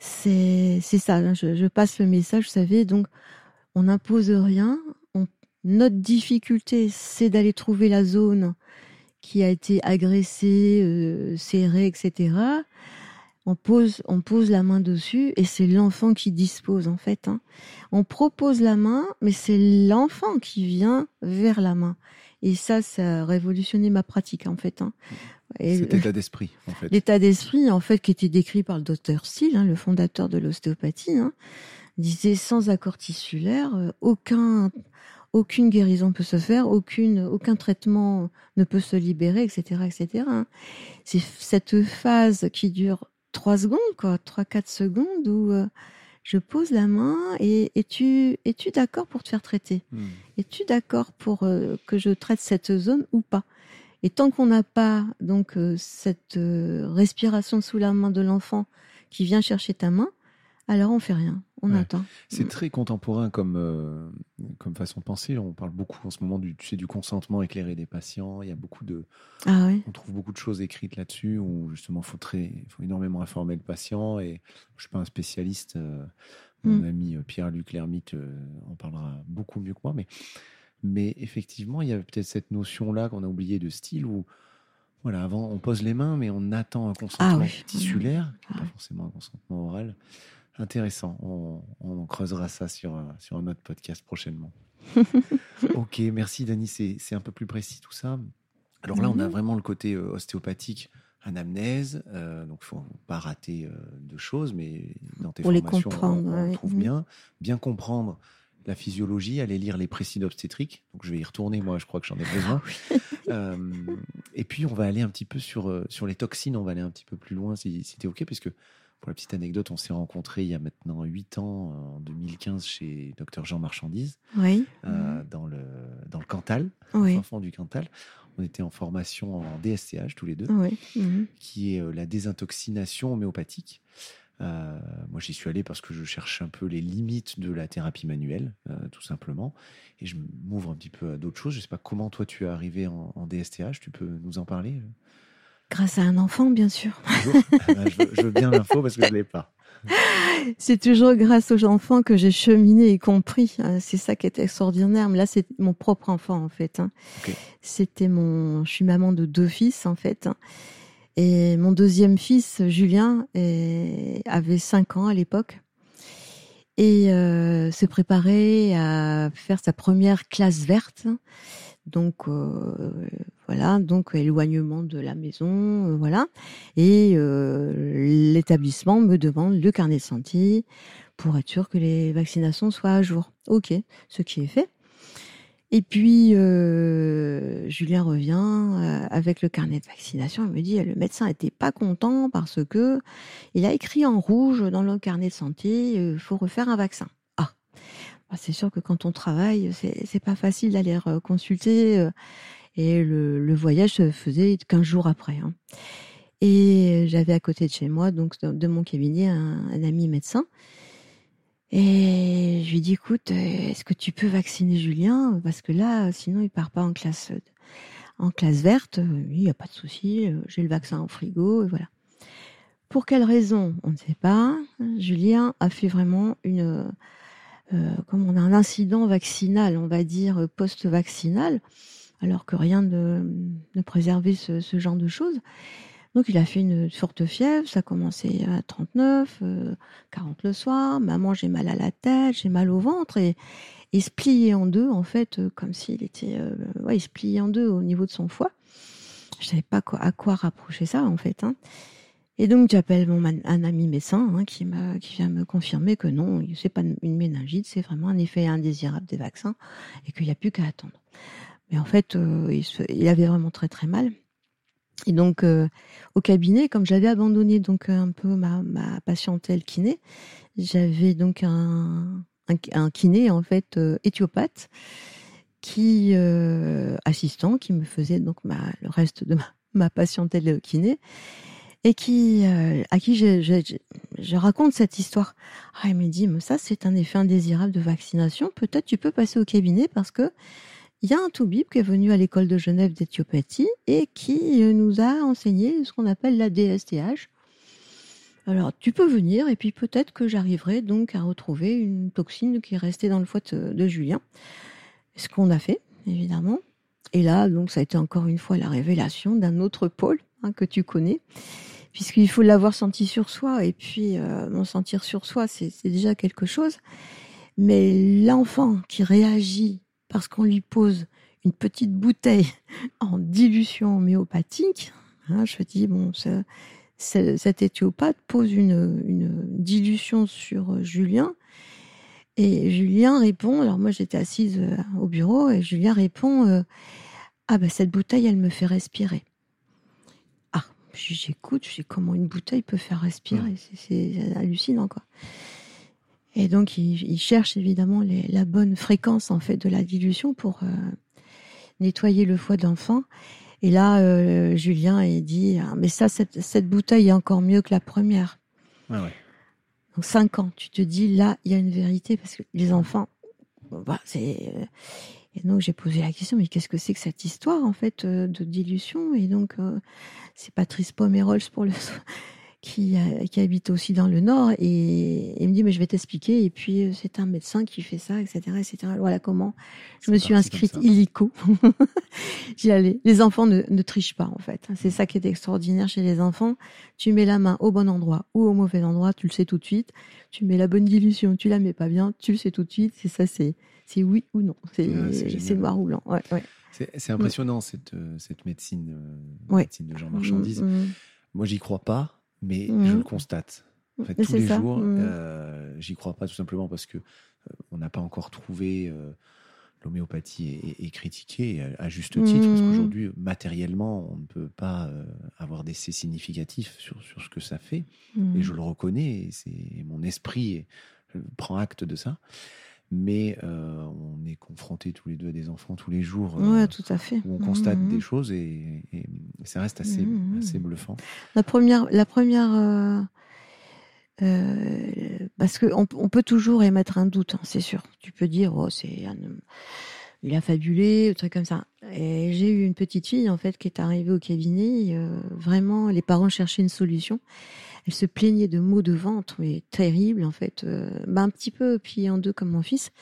C'est ça, hein, je, je, passe le message, vous savez. Donc, on n'impose rien. notre difficulté, c'est d'aller trouver la zone qui a été agressée, euh, serrée, etc. on pose, on pose la main dessus et c'est l'enfant qui dispose en fait. Hein. On propose la main, mais c'est l'enfant qui vient vers la main. Et ça, ça a révolutionné ma pratique en fait. Hein. Cet état d'esprit, en fait. L'état d'esprit, en fait, qui était décrit par le docteur Steele, hein, le fondateur de l'ostéopathie, hein, disait sans accord tissulaire, euh, aucun, aucune guérison peut se faire, aucune, aucun traitement ne peut se libérer, etc., etc. Hein. C'est cette phase qui dure trois secondes, quoi, trois, quatre secondes où euh, je pose la main et es-tu es-tu d'accord pour te faire traiter? Hmm. Es-tu d'accord pour euh, que je traite cette zone ou pas? Et tant qu'on n'a pas donc euh, cette respiration sous la main de l'enfant qui vient chercher ta main, alors on fait rien, on attend. C'est mm. très contemporain comme, euh, comme façon de penser. On parle beaucoup en ce moment du, tu sais, du consentement éclairé des patients. Il y a beaucoup de, ah on trouve beaucoup de choses écrites là-dessus où justement faut très, faut énormément informer le patient. Et je suis pas un spécialiste. Euh, mon mm. ami euh, Pierre-Luc Lermite en parlera beaucoup mieux que moi, mais mais effectivement, il y a peut-être cette notion-là qu'on a oublié de style où voilà, avant, on pose les mains, mais on attend un consentement ah tissulaire, pas ah forcément un consentement oral. Intéressant. On, creusera ça sur, sur un autre podcast prochainement. ok, merci Dani. C'est un peu plus précis tout ça. Alors là, on a mhm. vraiment le côté euh, ostéopathique, anamnèse. Euh, donc, il faut pas rater euh, de choses, mais dans tes formations, on, trouve mhm. bien. Bien comprendre la physiologie, aller lire les précis obstétriques. Donc, je vais y retourner, moi, je crois que j'en ai besoin. et puis, on va aller un petit peu sur, sur les toxines. On va aller un petit peu plus loin, si, si tu es OK, puisque pour la petite anecdote, on s'est rencontrés il y a maintenant 8 ans, en 2015, chez Docteur Jean Marchandise, oui. Euh, dans, le, dans le Cantal, oui. enfant du Cantal. On était en formation en DSTH tous les deux, oui. Mhm. qui est euh, la désintoxination homéopathique. Euh, moi, j'y suis allé parce que je cherche un peu les limites de la thérapie manuelle, tout simplement. Et je m'ouvre un petit peu à d'autres choses. Je ne sais pas comment toi tu es arrivé en, en DSTH. Tu peux nous en parler Grâce à un enfant, bien sûr. Ah ben, je, veux, bien l'info parce que je ne l'ai pas. C'est toujours grâce aux enfants que j'ai cheminé et compris. Euh, c'est ça qui est extraordinaire. Mais là, c'est mon propre enfant, en fait. Hein. C'était mon. Je suis maman de deux fils, en fait. Hein. Et mon deuxième fils, Julien, avait cinq ans à l'époque et euh, se préparait à faire sa première classe verte. Donc euh, voilà, donc éloignement de la maison, euh, voilà. Et euh, l'établissement me demande le carnet de santé pour être sûr que les vaccinations soient à jour. Ok, ce qui est fait. Et puis Julien revient avec le carnet de vaccination. Il me dit le médecin était pas content parce que il a écrit en rouge dans le carnet de santé il faut refaire un vaccin. Ah, c'est sûr que quand on travaille, c'est pas facile d'aller consulter et le, voyage se faisait 15 jours après. Hein. Et j'avais à côté de chez moi, donc de mon cabinet, un, ami médecin. Et je lui dis, écoute, est-ce que tu peux vacciner Julien? Parce que là, sinon, il part pas en classe, en classe verte. Il n'y a pas de souci, j'ai le vaccin en frigo, et voilà. Pour quelle raison? On ne sait pas. Julien a fait vraiment une, euh, comme on a un incident vaccinal, on va dire post-vaccinal alors que rien ne, ne préservait ce, genre de choses. Donc il a fait une forte fièvre, ça a commencé à 39, 40 euh, le soir, maman j'ai mal à la tête, j'ai mal au ventre et il se pliait en deux en fait euh, comme s'il était euh, ouais, il se pliait en deux au niveau de son foie. Je savais pas à quoi rapprocher ça en fait hein. Et donc j'appelle mon un ami médecin hein, qui m'a qui vient me confirmer que non, c'est pas une méningite, c'est vraiment un effet indésirable des vaccins et qu'il n'y a plus qu'à attendre. Mais en fait, euh, il, avait vraiment très très mal. Et donc euh, au cabinet, comme j'avais abandonné donc un peu ma, ma patientèle kiné, j'avais donc un, un, kiné en fait euh, éthiopathe qui assistant qui me faisait donc le reste de ma, ma patientèle kiné et qui à qui je, raconte cette histoire. Ah, il me dit mais ça c'est un effet indésirable de vaccination. Peut-être tu peux passer au cabinet parce que il y a un toubib qui est venu à l'école de Genève d'éthiopathie et qui euh, nous a enseigné ce qu'on appelle la DSTH. Alors, tu peux venir et puis peut-être que j'arriverai donc à retrouver une toxine qui est restée dans le foie de Julien. Ce qu'on a fait, évidemment. Et là, donc, ça a été encore une fois la révélation d'un autre pôle hein, que tu connais, puisqu'il faut l'avoir senti sur soi. Et puis, euh, mon sentir sur soi, c'est déjà quelque chose. Mais l'enfant qui réagit parce qu'on lui pose une petite bouteille en dilution homéopathique, hein, je dis, bon, ça, cet éthiopathe pose une, une, dilution sur Julien. Et Julien répond, alors moi j'étais assise euh, au bureau, et Julien répond, euh, ah ben cette bouteille, elle me fait respirer. J'écoute, je sais comment une bouteille peut faire respirer. C'est hallucinant, quoi. Et donc, il, cherche évidemment la bonne fréquence en fait de la dilution pour euh, nettoyer le foie d'enfant. Et là, euh, Julien il dit ah, mais ça, cette, bouteille est encore mieux que la première. ouais. Donc cinq ans, tu te dis là, il y a une vérité parce que les enfants, bah, c'est euh, et donc j'ai posé la question, mais qu'est-ce que c'est que cette histoire en fait de dilution? Et donc euh, c'est Patrice Pomerols pour le qui, qui habite aussi dans le Nord et il me dit mais je vais t'expliquer. Et puis euh, c'est un médecin qui fait ça etc etc voilà comment je me suis inscrite illico. J'y allais. Les enfants ne, ne trichent pas en fait. C'est ça qui est extraordinaire chez les enfants. Tu mets la main au bon endroit ou au mauvais endroit tu le sais tout de suite. Tu mets la bonne dilution tu la mets pas bien tu le sais tout de suite. C'est ça c'est c'est oui ou non. C'est noir ou blanc. C'est impressionnant cette, euh, cette médecine, euh, médecine de genre marchandise. Mm, mm. Moi, j'y crois pas, mais mm. je le constate. En fait, tous les jours, euh, j'y crois pas tout simplement parce que on n'a pas encore trouvé l'homéopathie est, critiquée à, juste titre parce qu'aujourd'hui, matériellement, on ne peut pas avoir d'essais significatifs sur, sur ce que ça fait. Et je le reconnais, c'est mon esprit prend acte de ça mais euh, on est confrontés tous les deux à des enfants tous les jours. Euh, tout à fait. Où on constate mmh, mmh. des choses et, ça reste assez, mmh, assez bluffant. La première, la première euh, parce qu'on on peut toujours émettre un doute, hein, c'est sûr. Tu peux dire, oh, c'est il a fabulé, un truc comme ça. Et j'ai eu une petite fille en fait qui est arrivée au cabinet. vraiment, les parents cherchaient une solution elle se plaignait de maux de ventre, mais terrible en fait, bah, un petit peu plié en deux comme mon fils.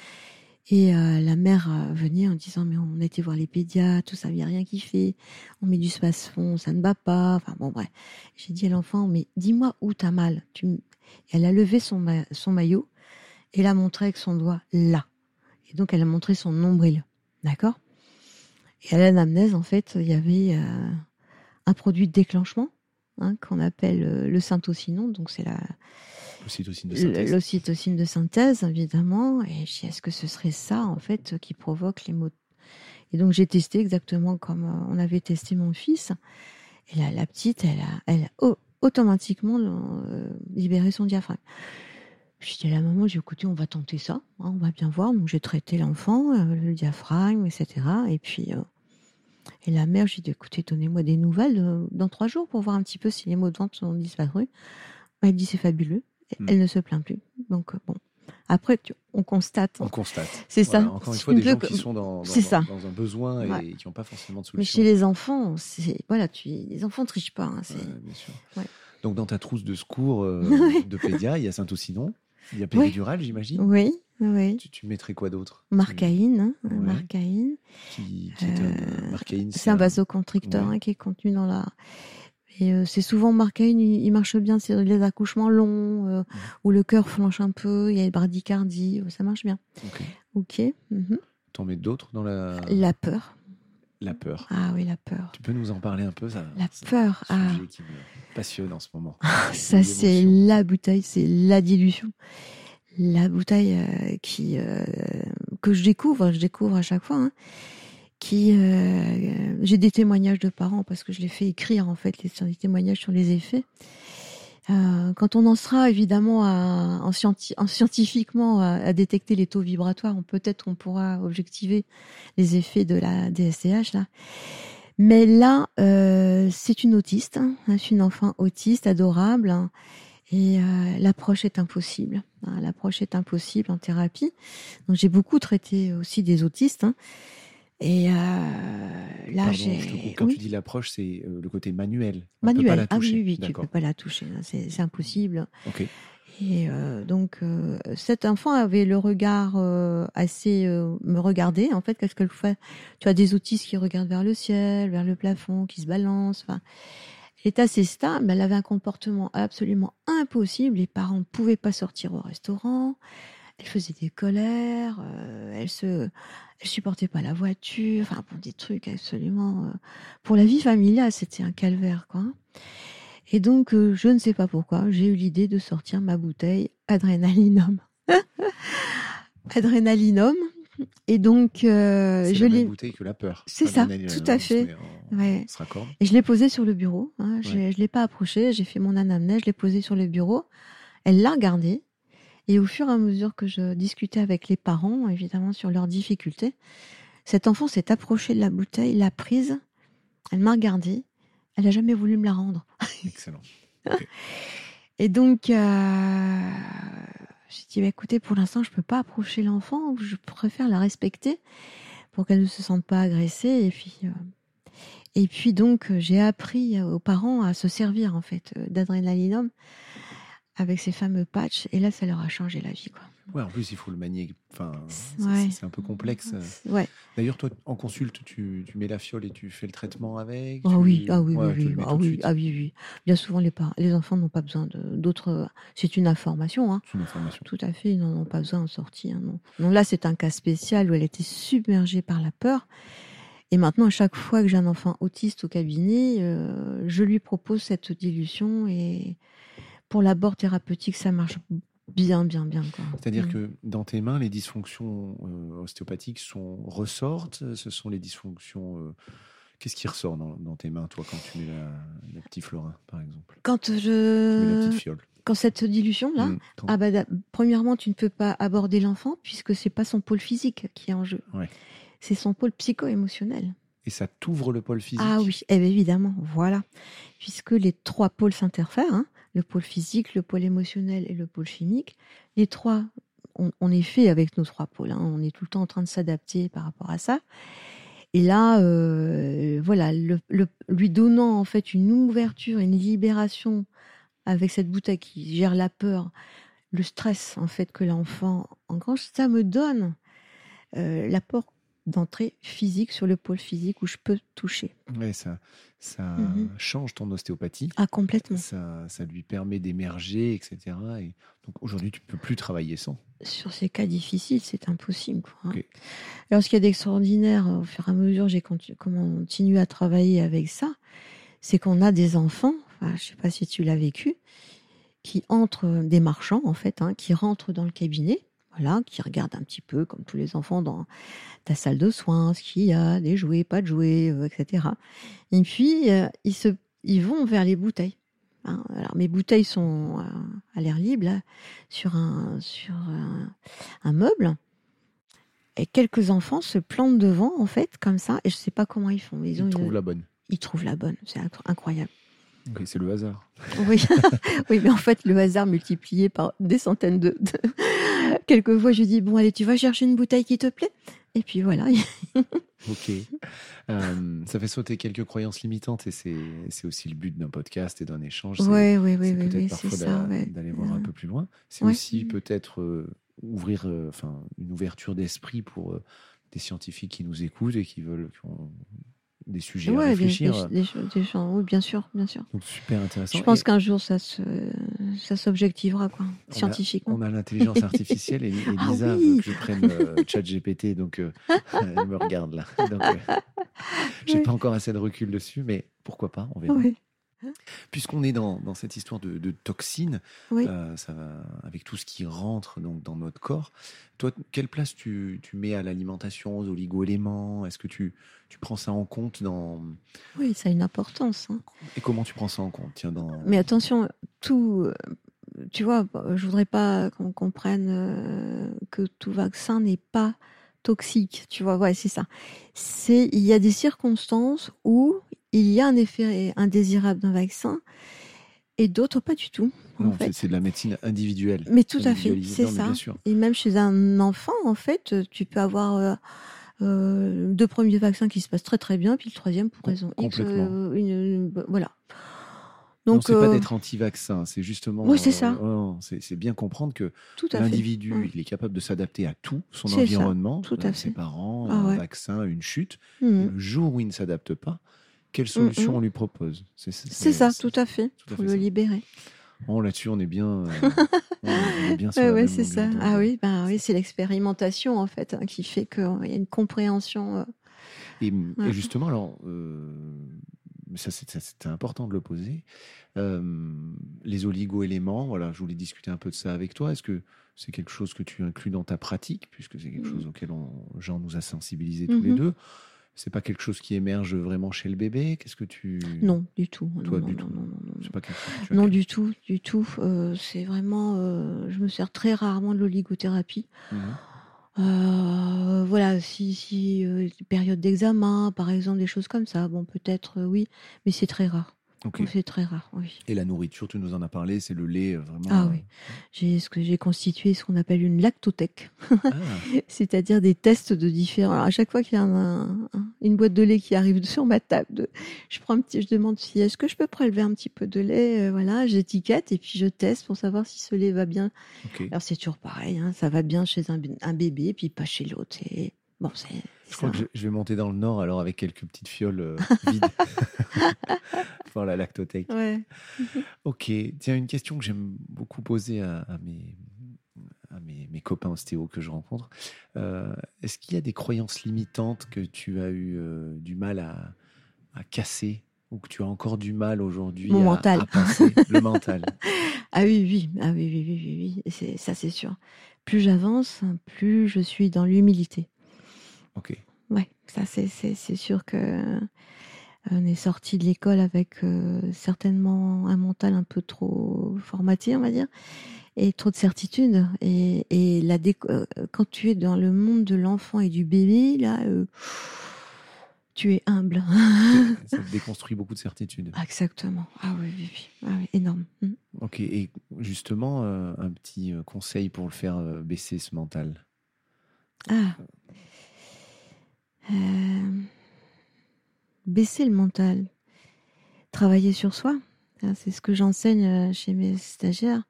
Et euh, la mère euh, venait en disant mais on a été voir les pédiatres, tout ça, il n'y a rien qui fait. On met du space-fond, ça ne bat pas. Enfin bon bref. J'ai dit à l'enfant mais dis-moi où t'as mal. Tu... Elle a levé son, son maillot et l'a montré avec son doigt là. Et donc elle a montré son nombril, d'accord? Et à l'anamnèse en fait il y avait un produit de déclenchement Hein, qu'on appelle euh, le synthocinon, donc c'est la l'ocytocine de synthèse. évidemment. Et je dis, est-ce que ce serait ça, en fait, qui provoque les maux Et donc, j'ai testé exactement comme euh, on avait testé mon fils. Et là, la petite, elle a, elle a automatiquement euh, libéré son diaphragme. Je dis à la maman, j'ai écouté, on va tenter ça, hein, on va bien voir. Donc, j'ai traité l'enfant, le diaphragme, etc. Et puis, et la mère, j'ai dit, écoutez, donnez-moi des nouvelles euh, dans trois jours pour voir un petit peu si les maux de ventre ont disparu. Elle dit, c'est fabuleux. Hmm. Elle ne se plaint plus. Donc, euh, bon. Après, on constate. On constate. C'est ça. Encore une fois, des gens qui sont dans, dans, un besoin et qui n'ont pas forcément de solution. Mais chez les enfants, c'est voilà, tu, les enfants ne trichent pas. Hein, bien sûr. Donc, dans ta trousse de secours euh, de pédia, il y a Saint-Occidon, il y a Péridurale, j'imagine. Oui. Oui. Tu, mettrais quoi d'autre? Marcaïne. Hein, Marcaïne. Euh, c'est un, vasoconstricteur hein, qui est contenu dans la. Et euh, c'est souvent Marcaïne, il, marche bien, c'est les accouchements longs, euh, où le cœur flanche un peu, il y a une bradicardie, ça marche bien. Ok. Ok. Mhm. T'en mets d'autres dans la. La peur. La peur. Ah oui, la peur. Tu peux nous en parler un peu ça? La peur. C'est un sujet ah. qui me passionne en ce moment. ça, c'est la bouteille, c'est la dilution la bouteille euh, qui euh, que je découvre, je découvre à chaque fois. Hein, qui euh, j'ai des témoignages de parents parce que je les fais écrire en fait les témoignages sur les effets. quand on en sera évidemment en, scientifiquement à, détecter les taux vibratoires, peut-être on pourra objectiver les effets de la DSCH là. Mais là, c'est une autiste, hein, c'est une enfant autiste adorable. Hein, et euh, l'approche est impossible. Hein, l'approche est impossible en thérapie. Donc j'ai beaucoup traité aussi des autistes. Hein. Et euh, là, j'ai. Quand tu dis l'approche, c'est euh, le côté manuel. On manuel. Ah oui, oui, tu peux pas la toucher. Hein, c'est impossible. Ok. Et euh, donc euh, cet enfant avait le regard euh, assez me regarder en fait qu'est-ce qu'elle fait? Tu as des autistes qui regardent vers le ciel, vers le plafond, qui se balancent. Enfin, J'étais assez stable, elle avait un comportement absolument impossible. Les parents ne pouvaient pas sortir au restaurant. Elle faisait des colères, euh, elle se, supportait pas la voiture, enfin bon, des trucs absolument. Euh, pour la vie familiale, c'était un calvaire, quoi. Et donc, euh, je ne sais pas pourquoi, j'ai eu l'idée de sortir ma bouteille Adrénalinum. Adrénalinum. Et donc, euh, je l'ai. bouteille que la peur. C'est ça, tout à fait. ouais. Et je l'ai posée sur le bureau. Hein. Je ne l'ai pas approchée. J'ai fait mon anamnèse, je l'ai posée sur le bureau. Elle l'a regardée. Et au fur et à mesure que je discutais avec les parents, évidemment, sur leurs difficultés, cet enfant s'est approché de la bouteille, l'a prise. Elle m'a regardée. Elle n'a jamais voulu me la rendre. Excellent. Et donc, euh, j'ai dit, bah, écoutez, pour l'instant, je ne peux pas approcher l'enfant, je préfère la respecter pour qu'elle ne se sente pas agressée. Et puis, euh, et puis donc, j'ai appris aux parents à se servir, en fait, d'adrénalinum avec ces fameux patchs. Et là, ça leur a changé la vie, quoi. Ouais, en plus, il faut le manier. Enfin, c'est un peu complexe. Ouais. D'ailleurs, toi, en consulte, tu, tu, mets la fiole et tu fais le traitement avec. Ah oui, ah oui, oui, ah oui, ah oui, oui. Bien souvent, les, les enfants n'ont pas besoin d'autres. C'est une information. Hein. une information. Tout à fait, ils n'en ont pas besoin en sortie. Hein, non. non, là, c'est un cas spécial où elle était submergée par la peur. Et maintenant, à chaque fois que j'ai un enfant autiste au cabinet, euh, je lui propose cette dilution et pour l'abord thérapeutique, ça marche bien, bien, bien. C'est-à-dire mm. que dans tes mains, les dysfonctions euh, ostéopathiques sont, ressortent Ce sont les dysfonctions. Euh, qu'est-ce qui ressort dans, tes mains, toi, quand tu mets la, petite florin, par exemple? Quand je. la petite fiole. Quand cette dilution-là, mm, ah bah, premièrement, tu ne peux pas aborder l'enfant puisque c'est pas son pôle physique qui est en jeu. C'est son pôle psycho-émotionnel. Et ça t'ouvre le pôle physique? Ah oui, eh bien, évidemment, voilà. Puisque les trois pôles s'interfèrent, hein, le pôle physique, le pôle émotionnel et le pôle chimique. Les trois, on, est fait avec nos trois pôles. Hein. On est tout le temps en train de s'adapter par rapport à ça. Et là, euh, voilà, lui donnant en fait une ouverture, une libération avec cette bouteille qui gère la peur, le stress en fait que l'enfant engrange, ça me donne euh, l'apport d'entrée physique sur le pôle physique où je peux toucher. Oui, ça, ça mhm. change ton ostéopathie. Ah, complètement. Ça, ça lui permet d'émerger, etc. Et donc aujourd'hui, tu ne peux plus travailler sans. Sur ces cas difficiles, c'est impossible. Quoi, hein. Alors, ce qu'il y a d'extraordinaire, au fur et à mesure, j'ai continué à travailler avec ça, c'est qu'on a des enfants, je ne sais pas si tu l'as vécu, qui entrent, des marchands en fait, hein, qui rentrent dans le cabinet qui regarde un petit peu, comme tous les enfants, dans ta salle de soins, ce qu'il y a, des jouets, pas de jouets, euh, etc. Et puis, euh, ils, se, ils vont vers les bouteilles. Hein. Alors, mes bouteilles sont euh, à l'air libre, sur, un, sur un, meuble. Et quelques enfants se plantent devant, en fait, comme ça, et je ne sais pas comment ils font. Ils, trouvent la bonne. Ils trouvent la bonne, c'est incroyable. Oui, c'est le hasard. Oui. oui, mais en fait, le hasard multiplié par des centaines de, Quelquefois, je dis, bon, allez, tu vas chercher une bouteille qui te plaît Et puis voilà. ok. Euh, ça fait sauter quelques croyances limitantes et c'est aussi le but d'un podcast et d'un échange. Oui, oui, oui. C'est peut-être parfois d'aller voir un peu plus loin. C'est aussi peut-être euh, ouvrir euh, enfin, une ouverture d'esprit pour des scientifiques qui nous écoutent et qui veulent, des sujets à réfléchir. Des, oui, bien sûr, bien sûr. Donc super intéressant. Je pense qu'un jour ça se, ça s'objectivera quoi, scientifiquement. on a l'intelligence artificielle et, ah Lisa veut que je prenne euh, ChatGPT, donc euh, elle me regarde là. Donc, euh, j'ai pas encore assez de recul dessus, mais pourquoi pas, on verra. Oui. Puisqu'on est dans, dans, cette histoire de, de toxines, euh, ça va, avec tout ce qui rentre donc, dans notre corps, toi, quelle place tu, tu mets à l'alimentation, aux oligo-éléments? Est-ce que tu, tu prends ça en compte dans... Oui, ça a une importance. Hein. Et comment tu prends ça en compte? Tiens, dans... Mais attention, tout... Euh, tu vois, je voudrais pas qu'on comprenne euh, que tout vaccin n'est pas toxique. Tu vois, ouais, c'est ça. C'est il y a des circonstances où il y a un effet indésirable d'un vaccin et d'autres pas du tout. Non, c'est de la médecine individuelle. Mais tout à fait, c'est ça. Et même chez un enfant, en fait, tu peux avoir euh, euh, deux premiers vaccins qui se passent très très bien, puis le troisième pour raison X. Euh, une, voilà. Donc, c'est pas d'être anti-vaccin, c'est justement. Oui, c'est ça. c'est bien comprendre que l'individu, il est capable de s'adapter à tout, son environnement, tout à ses parents, ah un vaccin, une chute. Mmh. Le jour où il ne s'adapte pas, quelle Mm, solution mm. on lui propose. C'est ça, tout à fait. tout à Pour fait le ça. libérer. Bon, là-dessus, on est bien. euh, on est bien sur Ouais, la ouais, même c'est ça. Ah oui, ben oui, c'est l'expérimentation en fait hein, qui fait qu'il y a une compréhension. euh, Et, Ouais. et justement, alors, euh, ça c'était important de le poser. Euh, les oligo-éléments, voilà, je voulais discuter un peu de ça avec toi. Est-ce que c'est quelque chose que tu inclus dans ta pratique, puisque c'est quelque Mhm. chose auquel on, Jean nous a sensibilisés tous les Mhm. deux? C'est pas quelque chose qui émerge vraiment chez le bébé? Qu'est-ce que tu Non, du tout. Toi, non, du non, tout. non, non, pas chose as du tout, du tout. Euh, c'est vraiment, euh, je me sers très rarement de l'oligothérapie. Mhm. Euh, voilà, si, si période d'examen, par exemple, des choses comme ça, bon, peut-être oui, mais c'est très rare. C'est très rare, oui. Et la nourriture, tu nous en as parlé, c'est le lait euh, vraiment. Ah oui. J'ai ce que j'ai constitué, ce qu'on appelle une lactothèque, Ah, c'est-à-dire des tests de différents. Alors, à chaque fois qu'il y a un- un- une boîte de lait qui arrive sur ma table, je prends un petit, je demande si est-ce que je peux prélever un petit peu de lait, euh, voilà, j'étiquette et puis je teste pour savoir si ce lait va bien. Alors c'est toujours pareil, hein, ça va bien chez un, un bébé, puis pas chez l'autre. Et bon, c'est Je crois que je, je vais monter dans le nord alors avec quelques petites fioles euh, vides. La lactothèque. Ouais. Ok, tiens, une question que j'aime beaucoup poser à, à mes, à mes, mes copains ostéos que je rencontre. Euh, Est-ce qu'il y a des croyances limitantes que tu as eu euh, du mal à, à casser ou que tu as encore du mal aujourd'hui à, mental. à passer Le mental. Ah oui, oui, ah oui, oui, oui, oui, ça c'est sûr. Plus j'avance, plus je suis dans l'humilité. Ok. Ouais, ça c'est sûr que on est sorti de l'école avec euh, certainement un mental un peu trop formaté, on va dire, et trop de certitude. Et, et la déco- euh, quand tu es dans le monde de l'enfant et du bébé, là, euh, tu es humble. Ça te déconstruit beaucoup de certitudes. Exactement. Ah oui, oui, oui. Ah oui, énorme. Mm. Ok, et justement, euh, un petit conseil pour le faire baisser ce mental? Ah. Euh, Baisser le mental. Travailler sur soi. Hein, C'est ce que j'enseigne euh, chez mes stagiaires.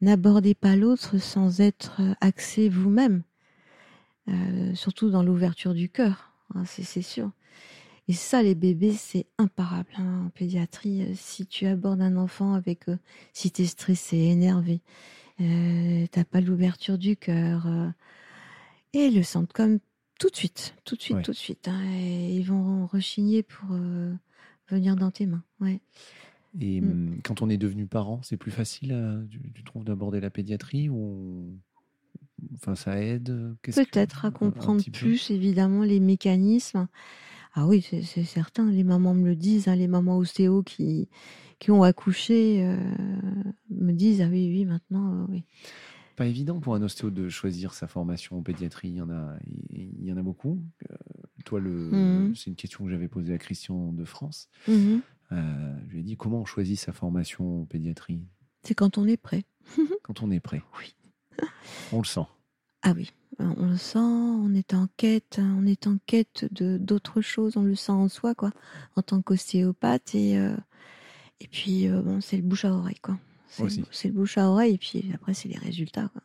N'abordez pas l'autre sans être euh, axé vous-même. Euh, surtout dans l'ouverture du cœur. hein, c'est sûr. Et ça, les bébés, c'est imparable hein, en pédiatrie. Si tu abordes un enfant avec, euh, si t'es stressé, énervé, euh, t'as pas l'ouverture du cœur, et le sentent comme tout de suite, tout de suite, Ouais. tout de suite. hein, ils vont rechigner pour euh, venir dans tes mains. Ouais. Et Mm. hum, quand on est devenu parent, c'est plus facile, euh, tu, tu trouves, d'aborder la pédiatrie ou enfin ça aide euh, que- Peut-être à comprendre plus, évidemment, les mécanismes. Ah oui, c'est c'est certain. Les mamans me le disent, hein, les mamans ostéo qui, qui ont accouché euh, me disent Ah oui, oui, maintenant, euh, oui. Pas évident pour un ostéo de choisir sa formation en pédiatrie. Il y en a, il y en a beaucoup. Euh, toi, le, Mhm. c'est une question que j'avais posée à Christian de France. Mhm. Euh, je lui ai dit comment on choisit sa formation en pédiatrie? C'est quand on est prêt. quand on est prêt. Oui. On le sent. Ah oui, euh, on le sent, on est en quête, on est en quête de d'autres choses, on le sent en soi, quoi, en tant qu'ostéopathe. Et, euh, et puis, bon, c'est le bouche à oreille, quoi. C'est Aussi. c'est le bouche à oreille, et puis après, c'est les résultats, quoi.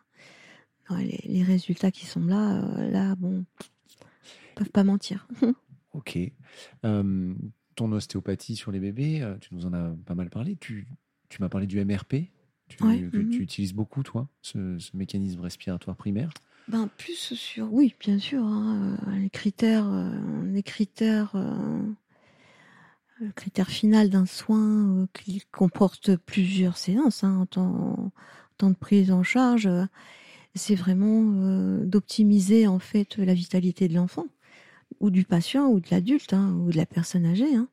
Ouais, les, les résultats qui sont là, euh, là, bon, peuvent pas mentir. Ok. Euh, ton ostéopathie sur les bébés, euh, tu nous en as pas mal parlé. Tu, tu m'as parlé du MRP tu, Ouais, que mhm. tu utilises beaucoup, toi, ce, ce mécanisme respiratoire primaire. Ben, plus sur, oui, bien sûr, hein, euh, les critères, euh, les critères, le critère final d'un soin euh, qui comporte plusieurs séances hein, en, temps, en temps de prise en charge, euh, c'est vraiment euh, d'optimiser en fait la vitalité de l'enfant ou du patient ou de l'adulte hein, ou de la personne âgée. hein.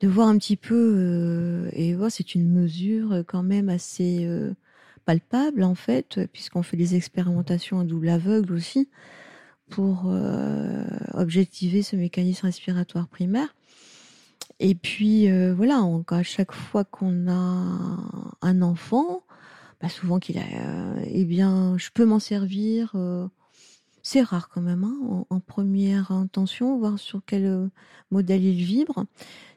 de voir un petit peu euh, et voir c'est une mesure euh, quand même assez euh, palpable en fait, puisqu'on fait des expérimentations à double aveugle aussi pour euh, objectiver ce mécanisme respiratoire primaire. Et puis euh, voilà, à chaque fois qu'on a un enfant, bah, souvent qu'il a, euh, eh bien, je peux m'en servir. euh, c'est rare quand même, hein, en, première intention, voir sur quel euh, modèle il vibre.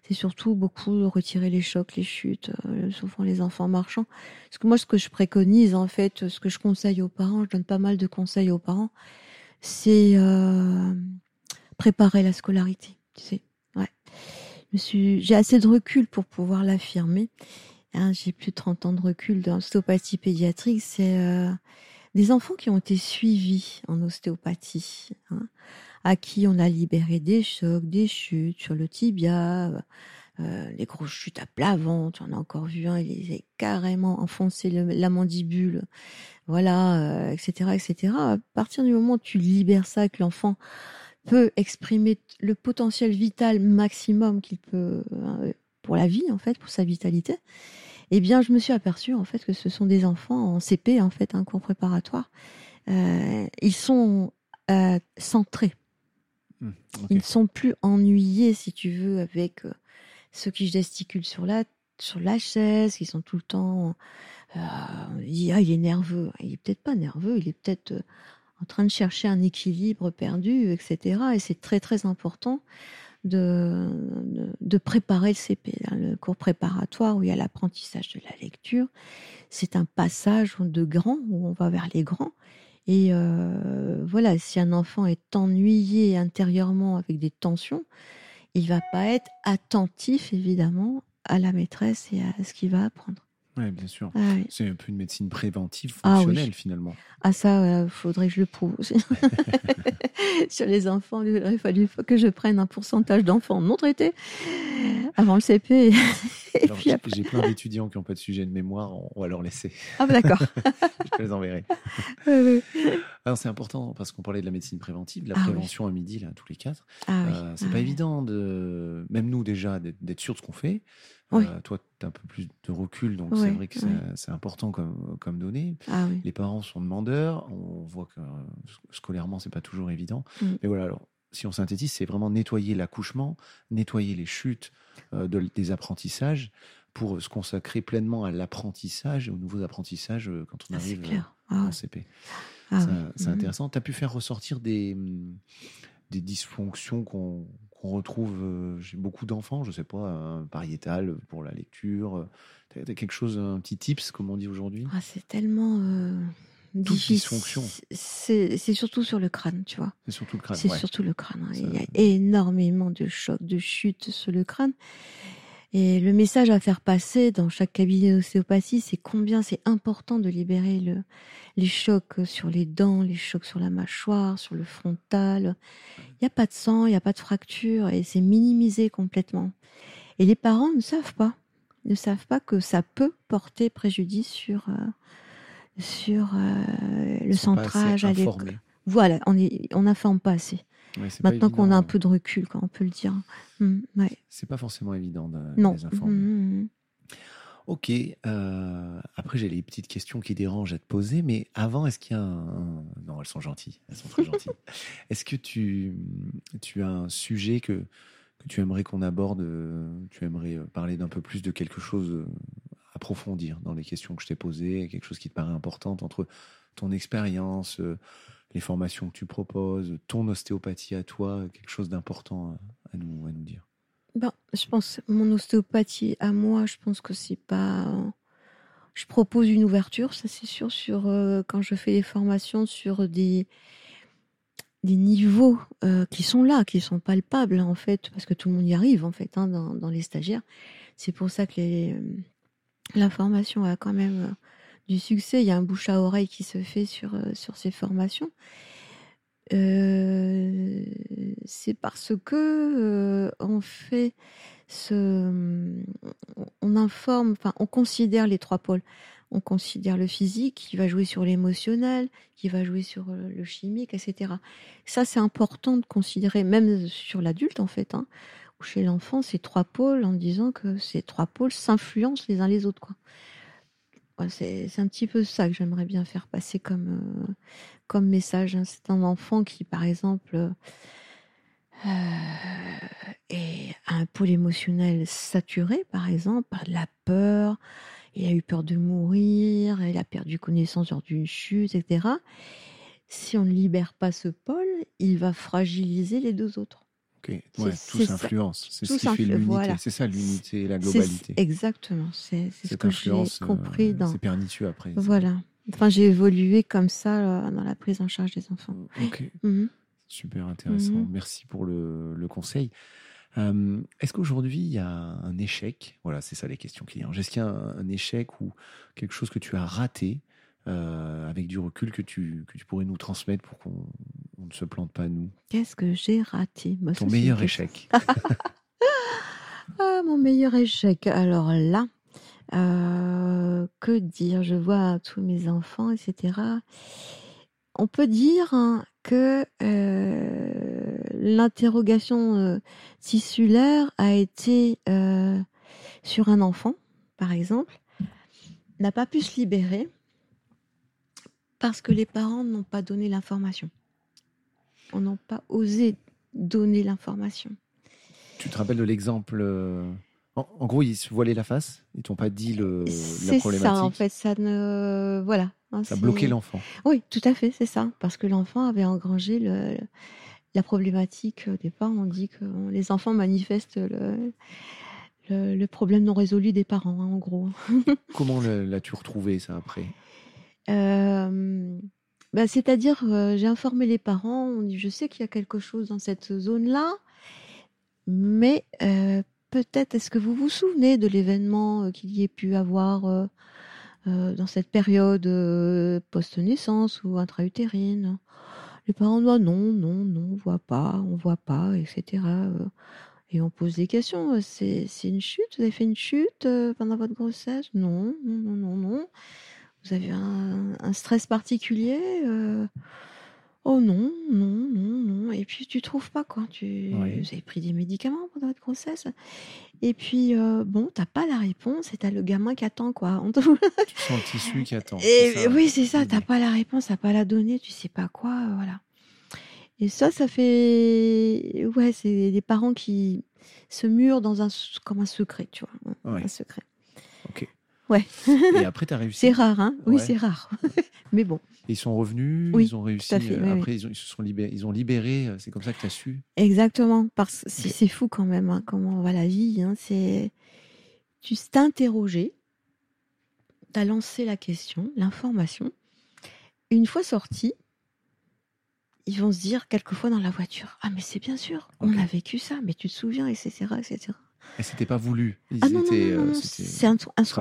C'est surtout beaucoup retirer les chocs, les chutes, souvent les enfants marchants. Parce que moi, ce que je préconise, en fait, ce que je conseille aux parents, je donne pas mal de conseils aux parents, c'est préparer la scolarité, tu sais. Ouais. J'ai assez de recul pour pouvoir l'affirmer. Hein, j'ai plus de 30 ans de recul dans l'ostéopathie pédiatrique. C'est euh, des enfants qui ont été suivis en ostéopathie, hein, à qui on a libéré des chocs, des chutes sur le tibia, euh, les grosses chutes à plat ventre. On a encore vu un, il est carrément enfoncé la mandibule, voilà, etc., euh, etc. À partir du moment où tu libères ça, que l'enfant peut exprimer le potentiel vital maximum qu'il peut euh, pour la vie en fait, pour sa vitalité. Eh bien, je me suis aperçue en fait que ce sont des enfants en CP en fait, un cours préparatoire. Euh, ils sont euh, centrés. Mmh, ils ne sont plus ennuyés, si tu veux, avec ceux qui gesticulent sur la sur la chaise, qui sont tout le temps. on dit ah il est nerveux. Il est peut-être pas nerveux, il est peut-être en train de chercher un équilibre perdu, etc. Et c'est très très important de, préparer le CP, hein, le cours préparatoire où il y a l'apprentissage de la lecture. C'est un passage de grands où on va vers les grands. Et euh, voilà, si un enfant est ennuyé intérieurement avec des tensions, il va pas être attentif évidemment à la maîtresse et à ce qu'il va apprendre. Oui, bien sûr. Ah c'est un peu une médecine préventive ah fonctionnelle finalement. Ah ça, il faudrait que je le prouve. Sur les enfants, il aurait fallu que je prenne un pourcentage d'enfants non traités avant le CP. J'ai plein d'étudiants qui n'ont pas de sujet de mémoire, on va leur laisser. Ah bah, d'accord. je les enverrai. c'est important parce qu'on parlait de la médecine préventive, de la ah prévention à midi, là, tous les quatre. Euh, c'est pas évident de, même nous déjà, d'être sûr de ce qu'on fait. Euh, toi, tu as un peu plus de recul, donc c'est vrai que c'est important comme, comme donnée. Ah les parents sont demandeurs. On voit que scolairement, c'est pas toujours évident. Mm. Mais voilà, alors, si on synthétise, c'est vraiment nettoyer l'accouchement, nettoyer les chutes euh, des apprentissages pour se consacrer pleinement à l'apprentissage, aux nouveaux apprentissages euh, quand on ah, arrive ah en CP. c'est mm. intéressant. Tu as pu faire ressortir des, des dysfonctions qu'on retrouve euh, beaucoup d'enfants, je sais pas, un pariétal pour la lecture. Tu as, quelque chose, un petit tips, comme on dit aujourd'hui? Ah, C'est tellement euh, difficile. C'est surtout sur le crâne, tu vois. C'est surtout le crâne. C'est surtout le crâne. Hein. Il y a énormément de chocs, de chutes sur le crâne. Et le message à faire passer dans chaque cabinet d'ostéopathie, c'est combien c'est important de libérer le, les chocs sur les dents, les chocs sur la mâchoire, sur le frontal. Il n'y a pas de sang, il n'y a pas de fracture et c'est minimisé complètement. Et les parents ne savent pas, ne savent pas que ça peut porter préjudice sur, euh, sur euh, le centrage à l'école. Voilà, on n'informe on pas assez. Maintenant qu'on a un peu de recul, quand on peut le dire. Mmh, ouais. C'est pas forcément évident de non. les informer. Mmh, ok. Euh, après, j'ai les petites questions qui dérangent à te poser, mais avant, est-ce qu'il y a un. Non, elles sont gentilles. Elles sont très gentilles. est-ce que tu, tu as un sujet que, que tu aimerais qu'on aborde Tu aimerais parler d'un peu plus de quelque chose, approfondir dans les questions que je t'ai posées, quelque chose qui te paraît important entre ton expérience les formations que tu proposes, ton ostéopathie à toi, quelque chose d'important à, nous, à nous dire ben, Je pense, mon ostéopathie à moi, je pense que c'est pas. Je propose une ouverture, ça c'est sûr, sur euh, quand je fais les formations sur des, des niveaux euh, qui sont là, qui sont palpables en fait, parce que tout le monde y arrive en fait hein, dans, dans, les stagiaires. C'est pour ça que la formation a quand même du succès. Il y a un bouche à oreille qui se fait sur, euh, ces formations. Euh, c'est parce que euh, on fait ce, on informe, enfin, on considère les trois pôles. On considère le physique, qui va jouer sur l'émotionnel, qui va jouer sur le chimique, etc. Ça, c'est important de considérer, même sur l'adulte en fait, hein, ou chez l'enfant, ces trois pôles, en disant que ces trois pôles s'influencent les uns les autres, quoi c'est un petit peu ça que j'aimerais bien faire passer comme, euh, message. Hein. C'est un enfant qui, par exemple, euh, est, a un pôle émotionnel saturé, par exemple, par de la peur. Il a eu peur de mourir, il a perdu connaissance lors d'une chute, etc. Si on ne libère pas ce pôle, il va fragiliser les deux autres. Ouais, tout s'influence. C'est ce qui fait l'unité. C'est ça l'unité, la globalité. Exactement. C'est ce que j'ai euh, compris dans. C'est pernicieux après. Voilà. Enfin, j'ai évolué comme ça euh, dans la prise en charge des enfants. Ok. Mhm. Super intéressant. Mhm. Merci pour le, le conseil. Euh, est-ce qu'aujourd'hui, il y a un échec? Voilà, c'est ça les questions clients. Est-ce qu'il y a un, échec ou quelque chose que tu as raté euh, avec du recul que tu, que tu pourrais nous transmettre pour qu'on ne se plante pas, nous. Qu'est-ce que j'ai raté? Bah, Ton meilleur échec. ah, Mon meilleur échec. Alors là, euh, que dire? Je vois tous mes enfants, etc. On peut dire hein, que euh, l'interrogation tissulaire a été sur un enfant, par exemple, n'a pas pu se libérer parce que les parents n'ont pas donné l'information. On n'a pas osé donner l'information. Tu te rappelles de l'exemple en, gros, ils se voilaient la face Ils t'ont pas dit le, la problématique C'est ça, en fait. Ça ne... Voilà. Hein, ça a bloqué l'enfant. Oui, tout à fait, c'est ça. Parce que l'enfant avait engrangé le, la problématique au départ. On dit que les enfants manifestent le, le, problème non résolu des parents, hein, en gros. Comment l'as-tu retrouvé, ça, après? Euh, bah, C'est-à-dire, euh, j'ai informé les parents. On dit, je sais qu'il y a quelque chose dans cette zone-là, mais euh, peut-être, est-ce que vous vous souvenez de l'événement qu'il y ait pu avoir dans cette période post-naissance ou intra-utérine? Les parents disent non, non, non, on voit pas, on voit pas, etc. Et on pose des questions. C'est, une chute? Vous avez fait une chute pendant votre grossesse? Non, non, non, non, non. Vous avez un, un stress particulier Oh non, non, non, non. Et puis tu trouves pas quoi. Tu vous avez pris des médicaments pendant votre grossesse. Et puis euh, bon, t'as pas la réponse et t'as le gamin qui attend quoi. tu sens le tissu qui attend. Et oui, c'est ça. T'as pas la réponse, t'as pas la donnée, tu sais pas quoi, euh, voilà. Et ça, ça fait ouais, c'est des parents qui se murent dans un comme un secret, tu vois, un secret. Ok. Ouais. Et après, tu as réussi. C'est rare, hein Oui, c'est rare. Mais bon. ils sont revenus, ils ont réussi. Euh, après, Ils, ont, se sont libérés, ils ont libéré. Euh, c'est comme ça que tu as su. Exactement. Parce que c'est fou quand même, hein, comment va la vie. Hein, c'est tu t'es interrogé, tu as lancé la question, l'information. Une fois sorti, ils vont se dire quelquefois dans la voiture Ah, mais c'est bien sûr, on a vécu ça, mais tu te souviens, etc. etc. Et c'était pas voulu. ah non, non, c'est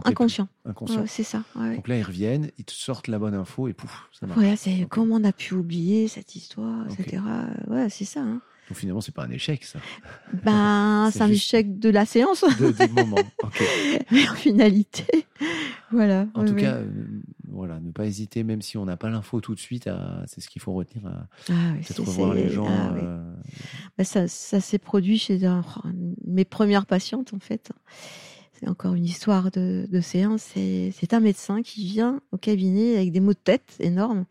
inconscient. Inconscient. c'est ça. Donc là, ils reviennent, ils te sortent la bonne info et pouf, ça marche. Ouais, c'est comment on a pu oublier cette histoire, etc. Ouais, c'est ça. Hein. Donc finalement, c'est pas un échec, ça. Ben, c'est un échec de la séance. De, du moment. Mais en finalité, voilà. En tout cas, euh, voilà, ne pas hésiter, même si on n'a pas l'info tout de suite, c'est ce qu'il faut retenir. À, ah, peut-être revoir les gens. Ah, euh, ben, ça, ça s'est produit chez un, mes premières patientes, en fait. C'est encore une histoire de, de séance. C'est un médecin qui vient au cabinet avec des maux de tête énormes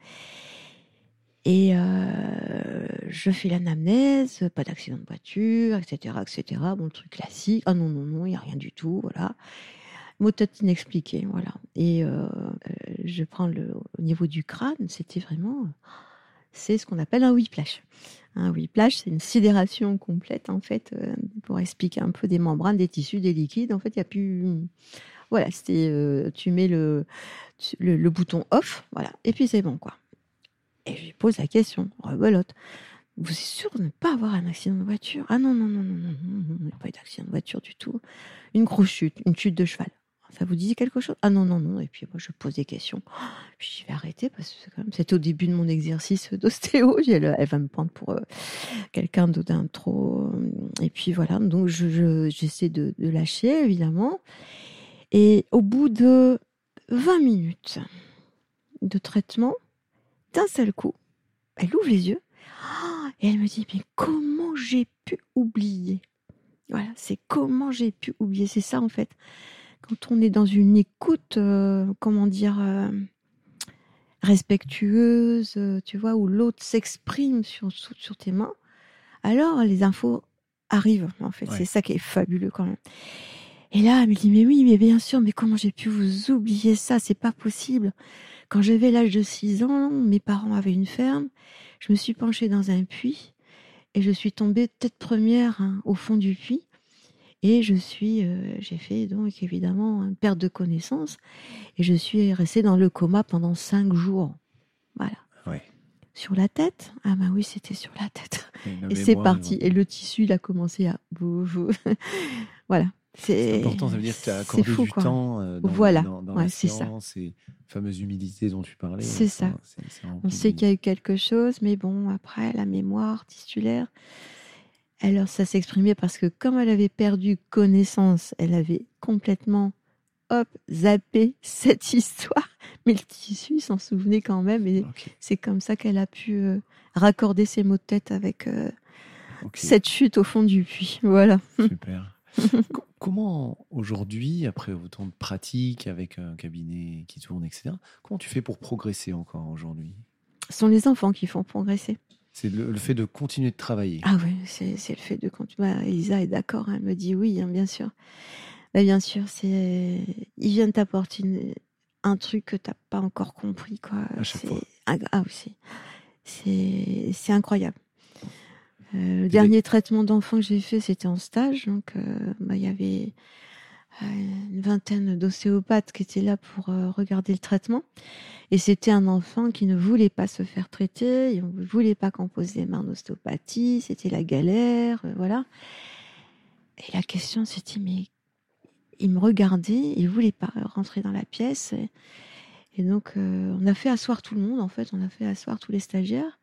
et euh, je fais l'anamnèse, pas d'accident de voiture, etc., etc. Bon, le truc classique. Ah non, non, non, il n'y a rien du tout, voilà. Mot tête inexpliqué, voilà. Et euh, je prends le au niveau du crâne, c'était vraiment, c'est ce qu'on appelle un whiplash. Un whiplash, c'est une sidération complète, en fait, euh, pour expliquer un peu des membranes, des tissus, des liquides. En fait, il n'y a plus. Voilà, c'était, euh, tu mets le, le, bouton off, voilà, et puis c'est bon, quoi. Et je lui pose la question, rebelote. Vous êtes sûr de ne pas avoir un accident de voiture? Ah non, non, non, non, non, non, non, pas d'accident de voiture du tout. Une grosse chute, une chute de cheval. Ça vous dit quelque chose? Ah non, non, non. Et puis moi, je pose des questions. Puis je vais arrêter parce que c'est quand même, c'était au début de mon exercice d'ostéo. Elle, va me prendre pour euh, quelqu'un d'un trop. Et puis voilà. Donc je, j'essaie de, de lâcher, évidemment. Et au bout de 20 minutes de traitement, d'un seul coup, elle ouvre les yeux et elle me dit mais comment j'ai pu oublier? Voilà, c'est comment j'ai pu oublier? C'est ça en fait. Quand on est dans une écoute, euh, comment dire, euh, respectueuse, euh, tu vois, où l'autre s'exprime sur, sur, tes mains, alors les infos arrivent en fait. C'est ça qui est fabuleux quand même. Et là, elle me dit mais oui, mais bien sûr, mais comment j'ai pu vous oublier ça? C'est pas possible. Quand j'avais l'âge de 6 ans, mes parents avaient une ferme. Je me suis penchée dans un puits et je suis tombée tête première hein, au fond du puits. Et je suis, euh, j'ai fait donc évidemment une perte de connaissance et je suis restée dans le coma pendant cinq jours. Voilà. sur la tête? Ah bah oui, c'était sur la tête. Et, c'est parti. Et le tissu, il a commencé à... voilà. C'est important, ça veut dire que tu as accordé du temps euh, dans, voilà. dans, dans ouais, la ces fameuses humilités dont tu parlais. C'est ça. On sait qu'il y a eu quelque chose, mais bon, après, la mémoire tissulaire, alors ça s'exprimait parce que comme elle avait perdu connaissance, elle avait complètement hop, zappé cette histoire, mais le tissu s'en souvenait quand même, et c'est comme ça qu'elle a pu euh, raccorder ses mots de tête avec euh, cette chute au fond du puits. Voilà. Super. comment aujourd'hui, après autant de pratiques avec un cabinet qui tourne, etc., comment tu fais pour progresser encore aujourd'hui? Ce sont les enfants qui font progresser. C'est le, fait de continuer de travailler. Ah oui, c'est le fait de continuer. Bah, Elisa est d'accord, elle me dit oui, hein, bien sûr. Bah, bien sûr, c'est ils viennent t'apporter un truc que tu n'as pas encore compris. Quoi. À chaque fois. Ah, oui, c'est incroyable. Euh, le dernier traitement d'enfant que j'ai fait, c'était en stage. Donc, euh, bah, il y avait une vingtaine d'ostéopathes qui étaient là pour regarder le traitement. Et c'était un enfant qui ne voulait pas se faire traiter, il ne voulait pas qu'on pose les mains en ostéopathie, c'était la galère, voilà. Et la question c'était, mais il me regardait, il voulait pas rentrer dans la pièce. Et, donc, on a fait asseoir tout le monde, en fait, on a fait asseoir tous les stagiaires.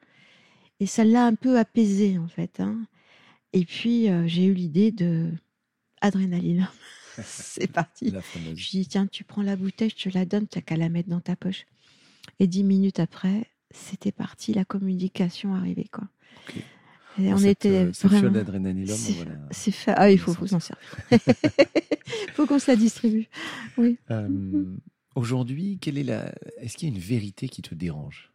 Et ça l'a un peu apaisé, en fait. Hein. Et puis, euh, j'ai eu l'idée de adrénaline. c'est parti. Je dis, tiens, tu prends la bouteille, je te la donne, tu n'as qu'à la mettre dans ta poche. Et dix minutes après, c'était parti, la communication arrivait, quoi. Et on était euh, vraiment. d'adrénaline, voilà. C'est fait. Ah, il faut, faut s'en servir. Il faut qu'on se la distribue. Oui. Euh, aujourd'hui, quelle est la. Est-ce qu'il y a une vérité qui te dérange?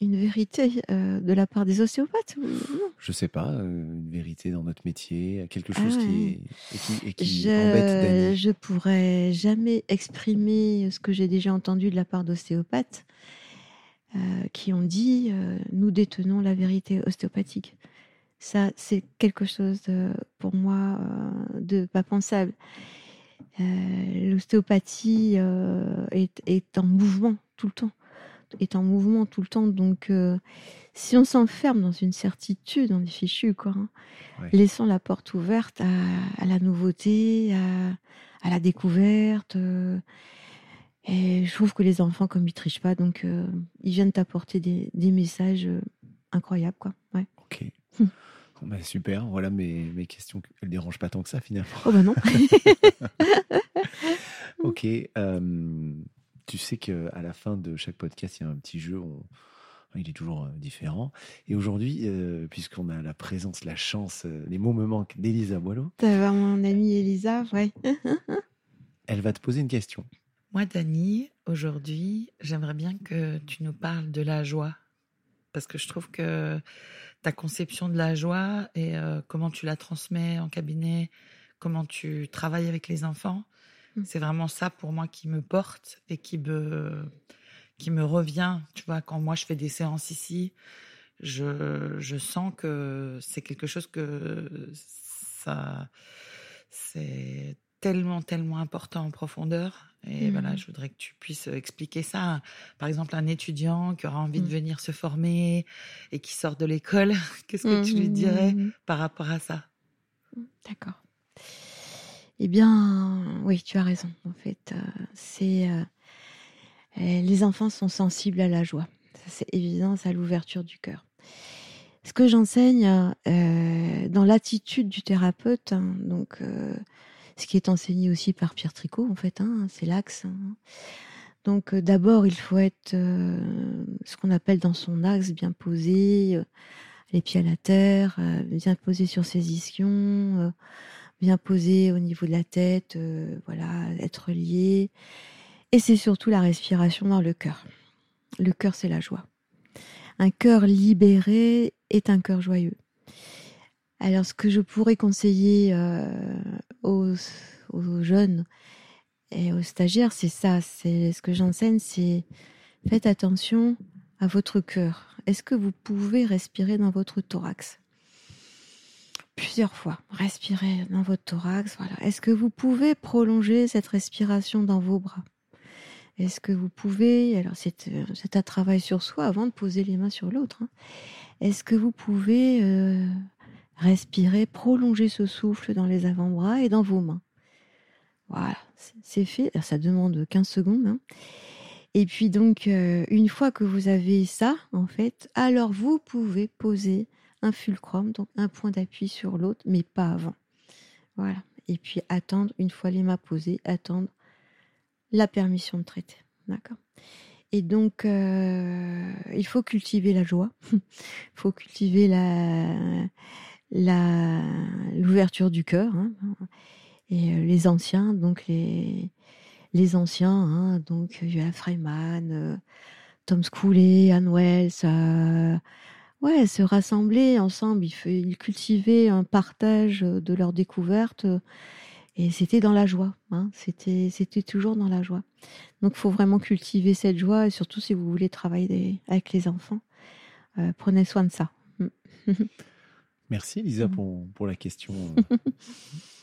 Une vérité euh, de la part des ostéopathes Je sais pas, euh, une vérité dans notre métier, quelque chose qui, est, qui, qui je, embête Je pourrais jamais exprimer ce que j'ai déjà entendu de la part d'ostéopathes euh, qui ont dit nous détenons la vérité ostéopathique. Ça, c'est quelque chose de, pour moi de pas pensable. L'ostéopathie est, est en mouvement tout le temps est en mouvement tout le temps. Donc, euh, si on s'enferme dans une certitude, on est fichu, quoi. Hein. Laissons la porte ouverte à, la nouveauté, à, la découverte. Euh, et je trouve que les enfants, comme ils trichent pas, donc euh, ils viennent t'apporter des, messages incroyables, quoi. Ouais. Ok. Bah, super, voilà mes, mes questions. Elles ne dérangent pas tant que ça finalement. Oh bah non. ok. Tu sais qu'à la fin de chaque podcast, il y a un petit jeu. Il est toujours euh, différent. Et aujourd'hui, euh, puisqu'on a la présence, la chance, euh, les mots me manquent d'Elisa Boileau. Tu vas mon amie Elisa, ouais. Elle va te poser une question. Moi, Dani, aujourd'hui, j'aimerais bien que tu nous parles de la joie. Parce que je trouve que ta conception de la joie et comment tu la transmets en cabinet, comment tu travailles avec les enfants, Mmh. C'est vraiment ça pour moi qui me porte et qui me, qui me revient. Tu vois, quand moi je fais des séances ici, je, je sens que c'est quelque chose que ça, c'est tellement, tellement important en profondeur. Et mmh. voilà, je voudrais que tu puisses expliquer ça. Par exemple, un étudiant qui aura envie de mmh. venir se former et qui sort de l'école, qu'est-ce que tu lui dirais par rapport à ça? D'accord. Eh bien, oui, tu as raison. En fait, euh, c'est euh, les enfants sont sensibles à la joie. C'est évident, c'est à l'ouverture du cœur. Ce que j'enseigne euh, dans l'attitude du thérapeute, hein, donc ce qui est enseigné aussi par Pierre Tricot, en fait, hein, c'est l'axe. Hein. Donc d'abord, il faut être ce qu'on appelle dans son axe, bien posé, les pieds à la terre, bien posé sur ses ischions bien posé au niveau de la tête, euh, voilà, être lié. Et c'est surtout la respiration dans le cœur. Le cœur, c'est la joie. Un cœur libéré est un cœur joyeux. Alors, ce que je pourrais conseiller euh, aux, jeunes et aux stagiaires, c'est ça. C'est ce que j'enseigne, c'est faites attention à votre cœur. Est-ce que vous pouvez respirer dans votre thorax? Plusieurs fois. Respirez dans votre thorax. Voilà. Est-ce que vous pouvez prolonger cette respiration dans vos bras? Est-ce que vous pouvez, alors c'est un travail sur soi avant de poser les mains sur l'autre, hein. est-ce que vous pouvez euh, respirer, prolonger ce souffle dans les avant-bras et dans vos mains? Voilà, c'est fait. ça demande 15 secondes. Hein. Et puis donc, euh, une fois que vous avez ça, en fait, alors vous pouvez poser un fulcrum, donc un point d'appui sur l'autre, mais pas avant. Voilà. Et puis attendre, une fois les mains posées, attendre la permission de traiter. D'accord? Et donc, euh, il faut cultiver la joie, il faut cultiver la l'ouverture du cœur. Hein. Et euh, les anciens, donc les, les anciens, hein, donc Johan Freeman, euh, Tom Scouley, Anne Wells, ouais, se rassembler ensemble, ils, ils cultivaient un partage de leurs découvertes et c'était dans la joie. Hein. C'était, c'était toujours dans la joie. Donc, il faut vraiment cultiver cette joie, et surtout si vous voulez travailler avec les enfants, euh, prenez soin de ça. Merci Lisa pour, pour la question euh,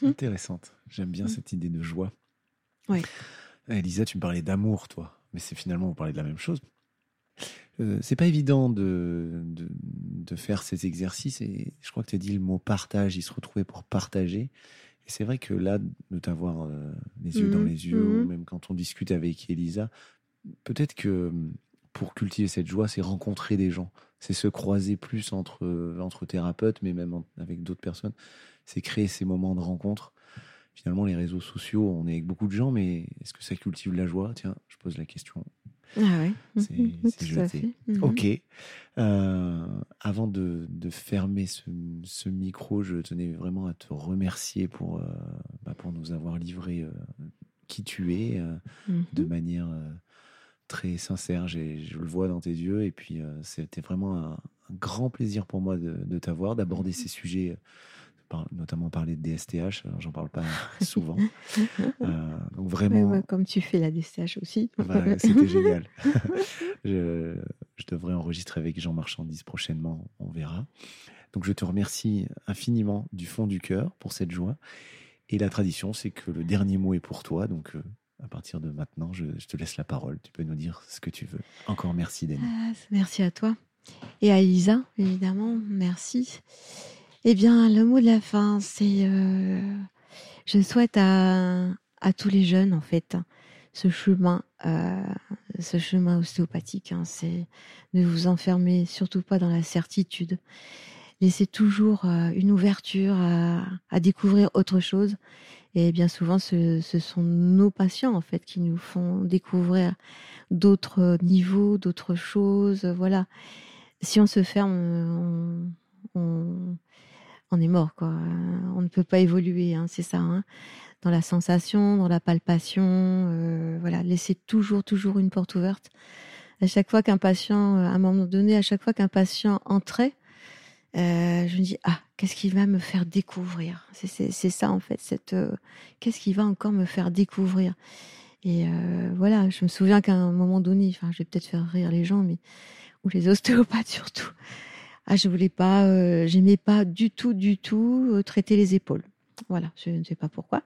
intéressante. J'aime bien cette idée de joie. Oui. Eh, Lisa, tu me parlais d'amour, toi, mais c'est finalement vous parlez de la même chose. Euh, c'est pas évident de, de, de, faire ces exercices et je crois que tu as dit le mot partage, il se retrouvait pour partager. Et c'est vrai que là, de t'avoir euh, les yeux dans mmh les yeux, ou mmh même quand on discute avec Elisa, peut-être que mmh, pour cultiver cette joie, c'est rencontrer des gens, c'est se croiser plus entre, euh, entre thérapeutes, mais même avec d'autres personnes, c'est créer ces moments de rencontre. Finalement, les réseaux sociaux, on est avec beaucoup de gens, mais est-ce que ça cultive la joie? Tiens, je pose la question. Ah oui, c'est jeté. Ok. Euh, avant de, de fermer ce, ce, micro, je tenais vraiment à te remercier pour, euh, bah pour nous avoir livré euh, qui tu es de manière très sincère. Je le vois dans tes yeux et puis c'était vraiment un, un, grand plaisir pour moi de, de t'avoir, d'aborder ces sujets notamment parler de DSTH, j'en parle pas souvent. Euh, donc vraiment. comme tu fais la DSTH aussi. C'était génial. je, devrais enregistrer avec Jean Marchandise prochainement, on verra. Donc je te remercie infiniment du fond du cœur pour cette joie. Et la tradition, c'est que le dernier mot est pour toi. Donc euh, à partir de maintenant, je, te laisse la parole. Tu peux nous dire ce que tu veux. Encore merci, Denis. Ah, merci à toi. Et à Elisa, évidemment, merci. Eh bien, le mot de la fin, c'est euh, je souhaite à, tous les jeunes, en fait, ce chemin, euh, ce chemin ostéopathique, hein, c'est ne vous enfermer surtout pas dans la certitude. Laissez toujours euh, une ouverture à, découvrir autre chose. Et bien souvent, ce, sont nos patients, en fait, qui nous font découvrir d'autres niveaux, d'autres choses. Voilà. Si on se ferme, on on est mort, quoi. On ne peut pas évoluer, hein, c'est ça. Hein. Dans la sensation, dans la palpation, euh, voilà, laisser toujours, toujours une porte ouverte. À chaque fois qu'un patient, euh, à un moment donné, à chaque fois qu'un patient entrait, euh, je me dis ah qu'est-ce qu'il va me faire découvrir? C'est ça en fait cette qu'est-ce qu'il va encore me faire découvrir? Et voilà je me souviens qu'à un moment donné enfin je vais peut-être faire rire les gens mais ou les ostéopathes surtout ah, je voulais pas, euh, j'aimais pas du tout, du tout euh, traiter les épaules. Voilà, je ne sais pas pourquoi.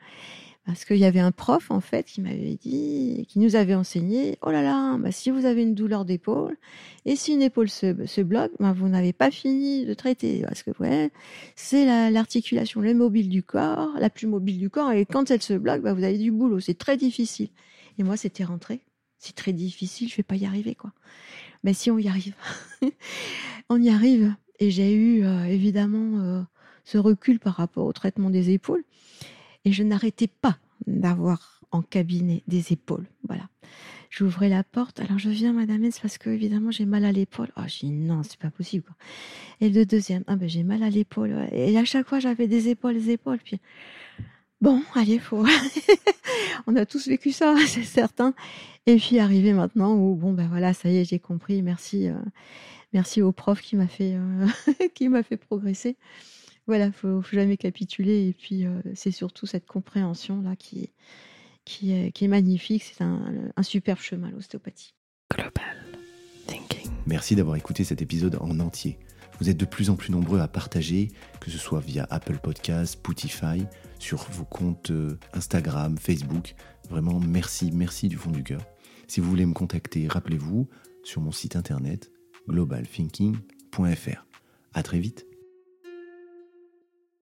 Parce qu'il y avait un prof, en fait, qui m'avait dit, qui nous avait enseigné, oh là là, bah, si vous avez une douleur d'épaule, et si une épaule se, bloque, bah, vous n'avez pas fini de traiter. Parce que, ouais, c'est l'articulation, la, mobile du corps, la plus mobile du corps, et quand elle se bloque, bah, vous avez du boulot. C'est très difficile. Et moi, c'était rentré. C'est très difficile, je vais pas y arriver, quoi. Mais si on y arrive. on y arrive. Et j'ai eu euh, évidemment euh, ce recul par rapport au traitement des épaules. Et je n'arrêtais pas d'avoir en cabinet des épaules. Voilà. J'ouvrais la porte. Alors je viens, Madame c'est parce que évidemment j'ai mal à l'épaule. Ah, oh, j'ai dit non, c'est pas possible. Et le deuxième, ah ben j'ai mal à l'épaule. Et à chaque fois j'avais des épaules, des épaules. Puis bon, allez, faut. On a tous vécu ça, c'est certain. Et puis arrivé maintenant où bon ben voilà, ça y est, j'ai compris. Merci. Euh, merci au prof qui m'a fait, euh, qui m'a fait progresser. Voilà, faut, faut jamais capituler. Et puis, euh, c'est surtout cette compréhension là qui, qui, est, qui est magnifique. C'est un, un superbe chemin, l'ostéopathie. Global Thinking. Merci d'avoir écouté cet épisode en entier. Vous êtes de plus en plus nombreux à partager, que ce soit via Apple Podcasts, Spotify, sur vos comptes euh, Instagram, Facebook. Vraiment, merci, merci du fond du cœur. Si vous voulez me contacter, rappelez-vous sur mon site internet globalthinking.fr. À très vite.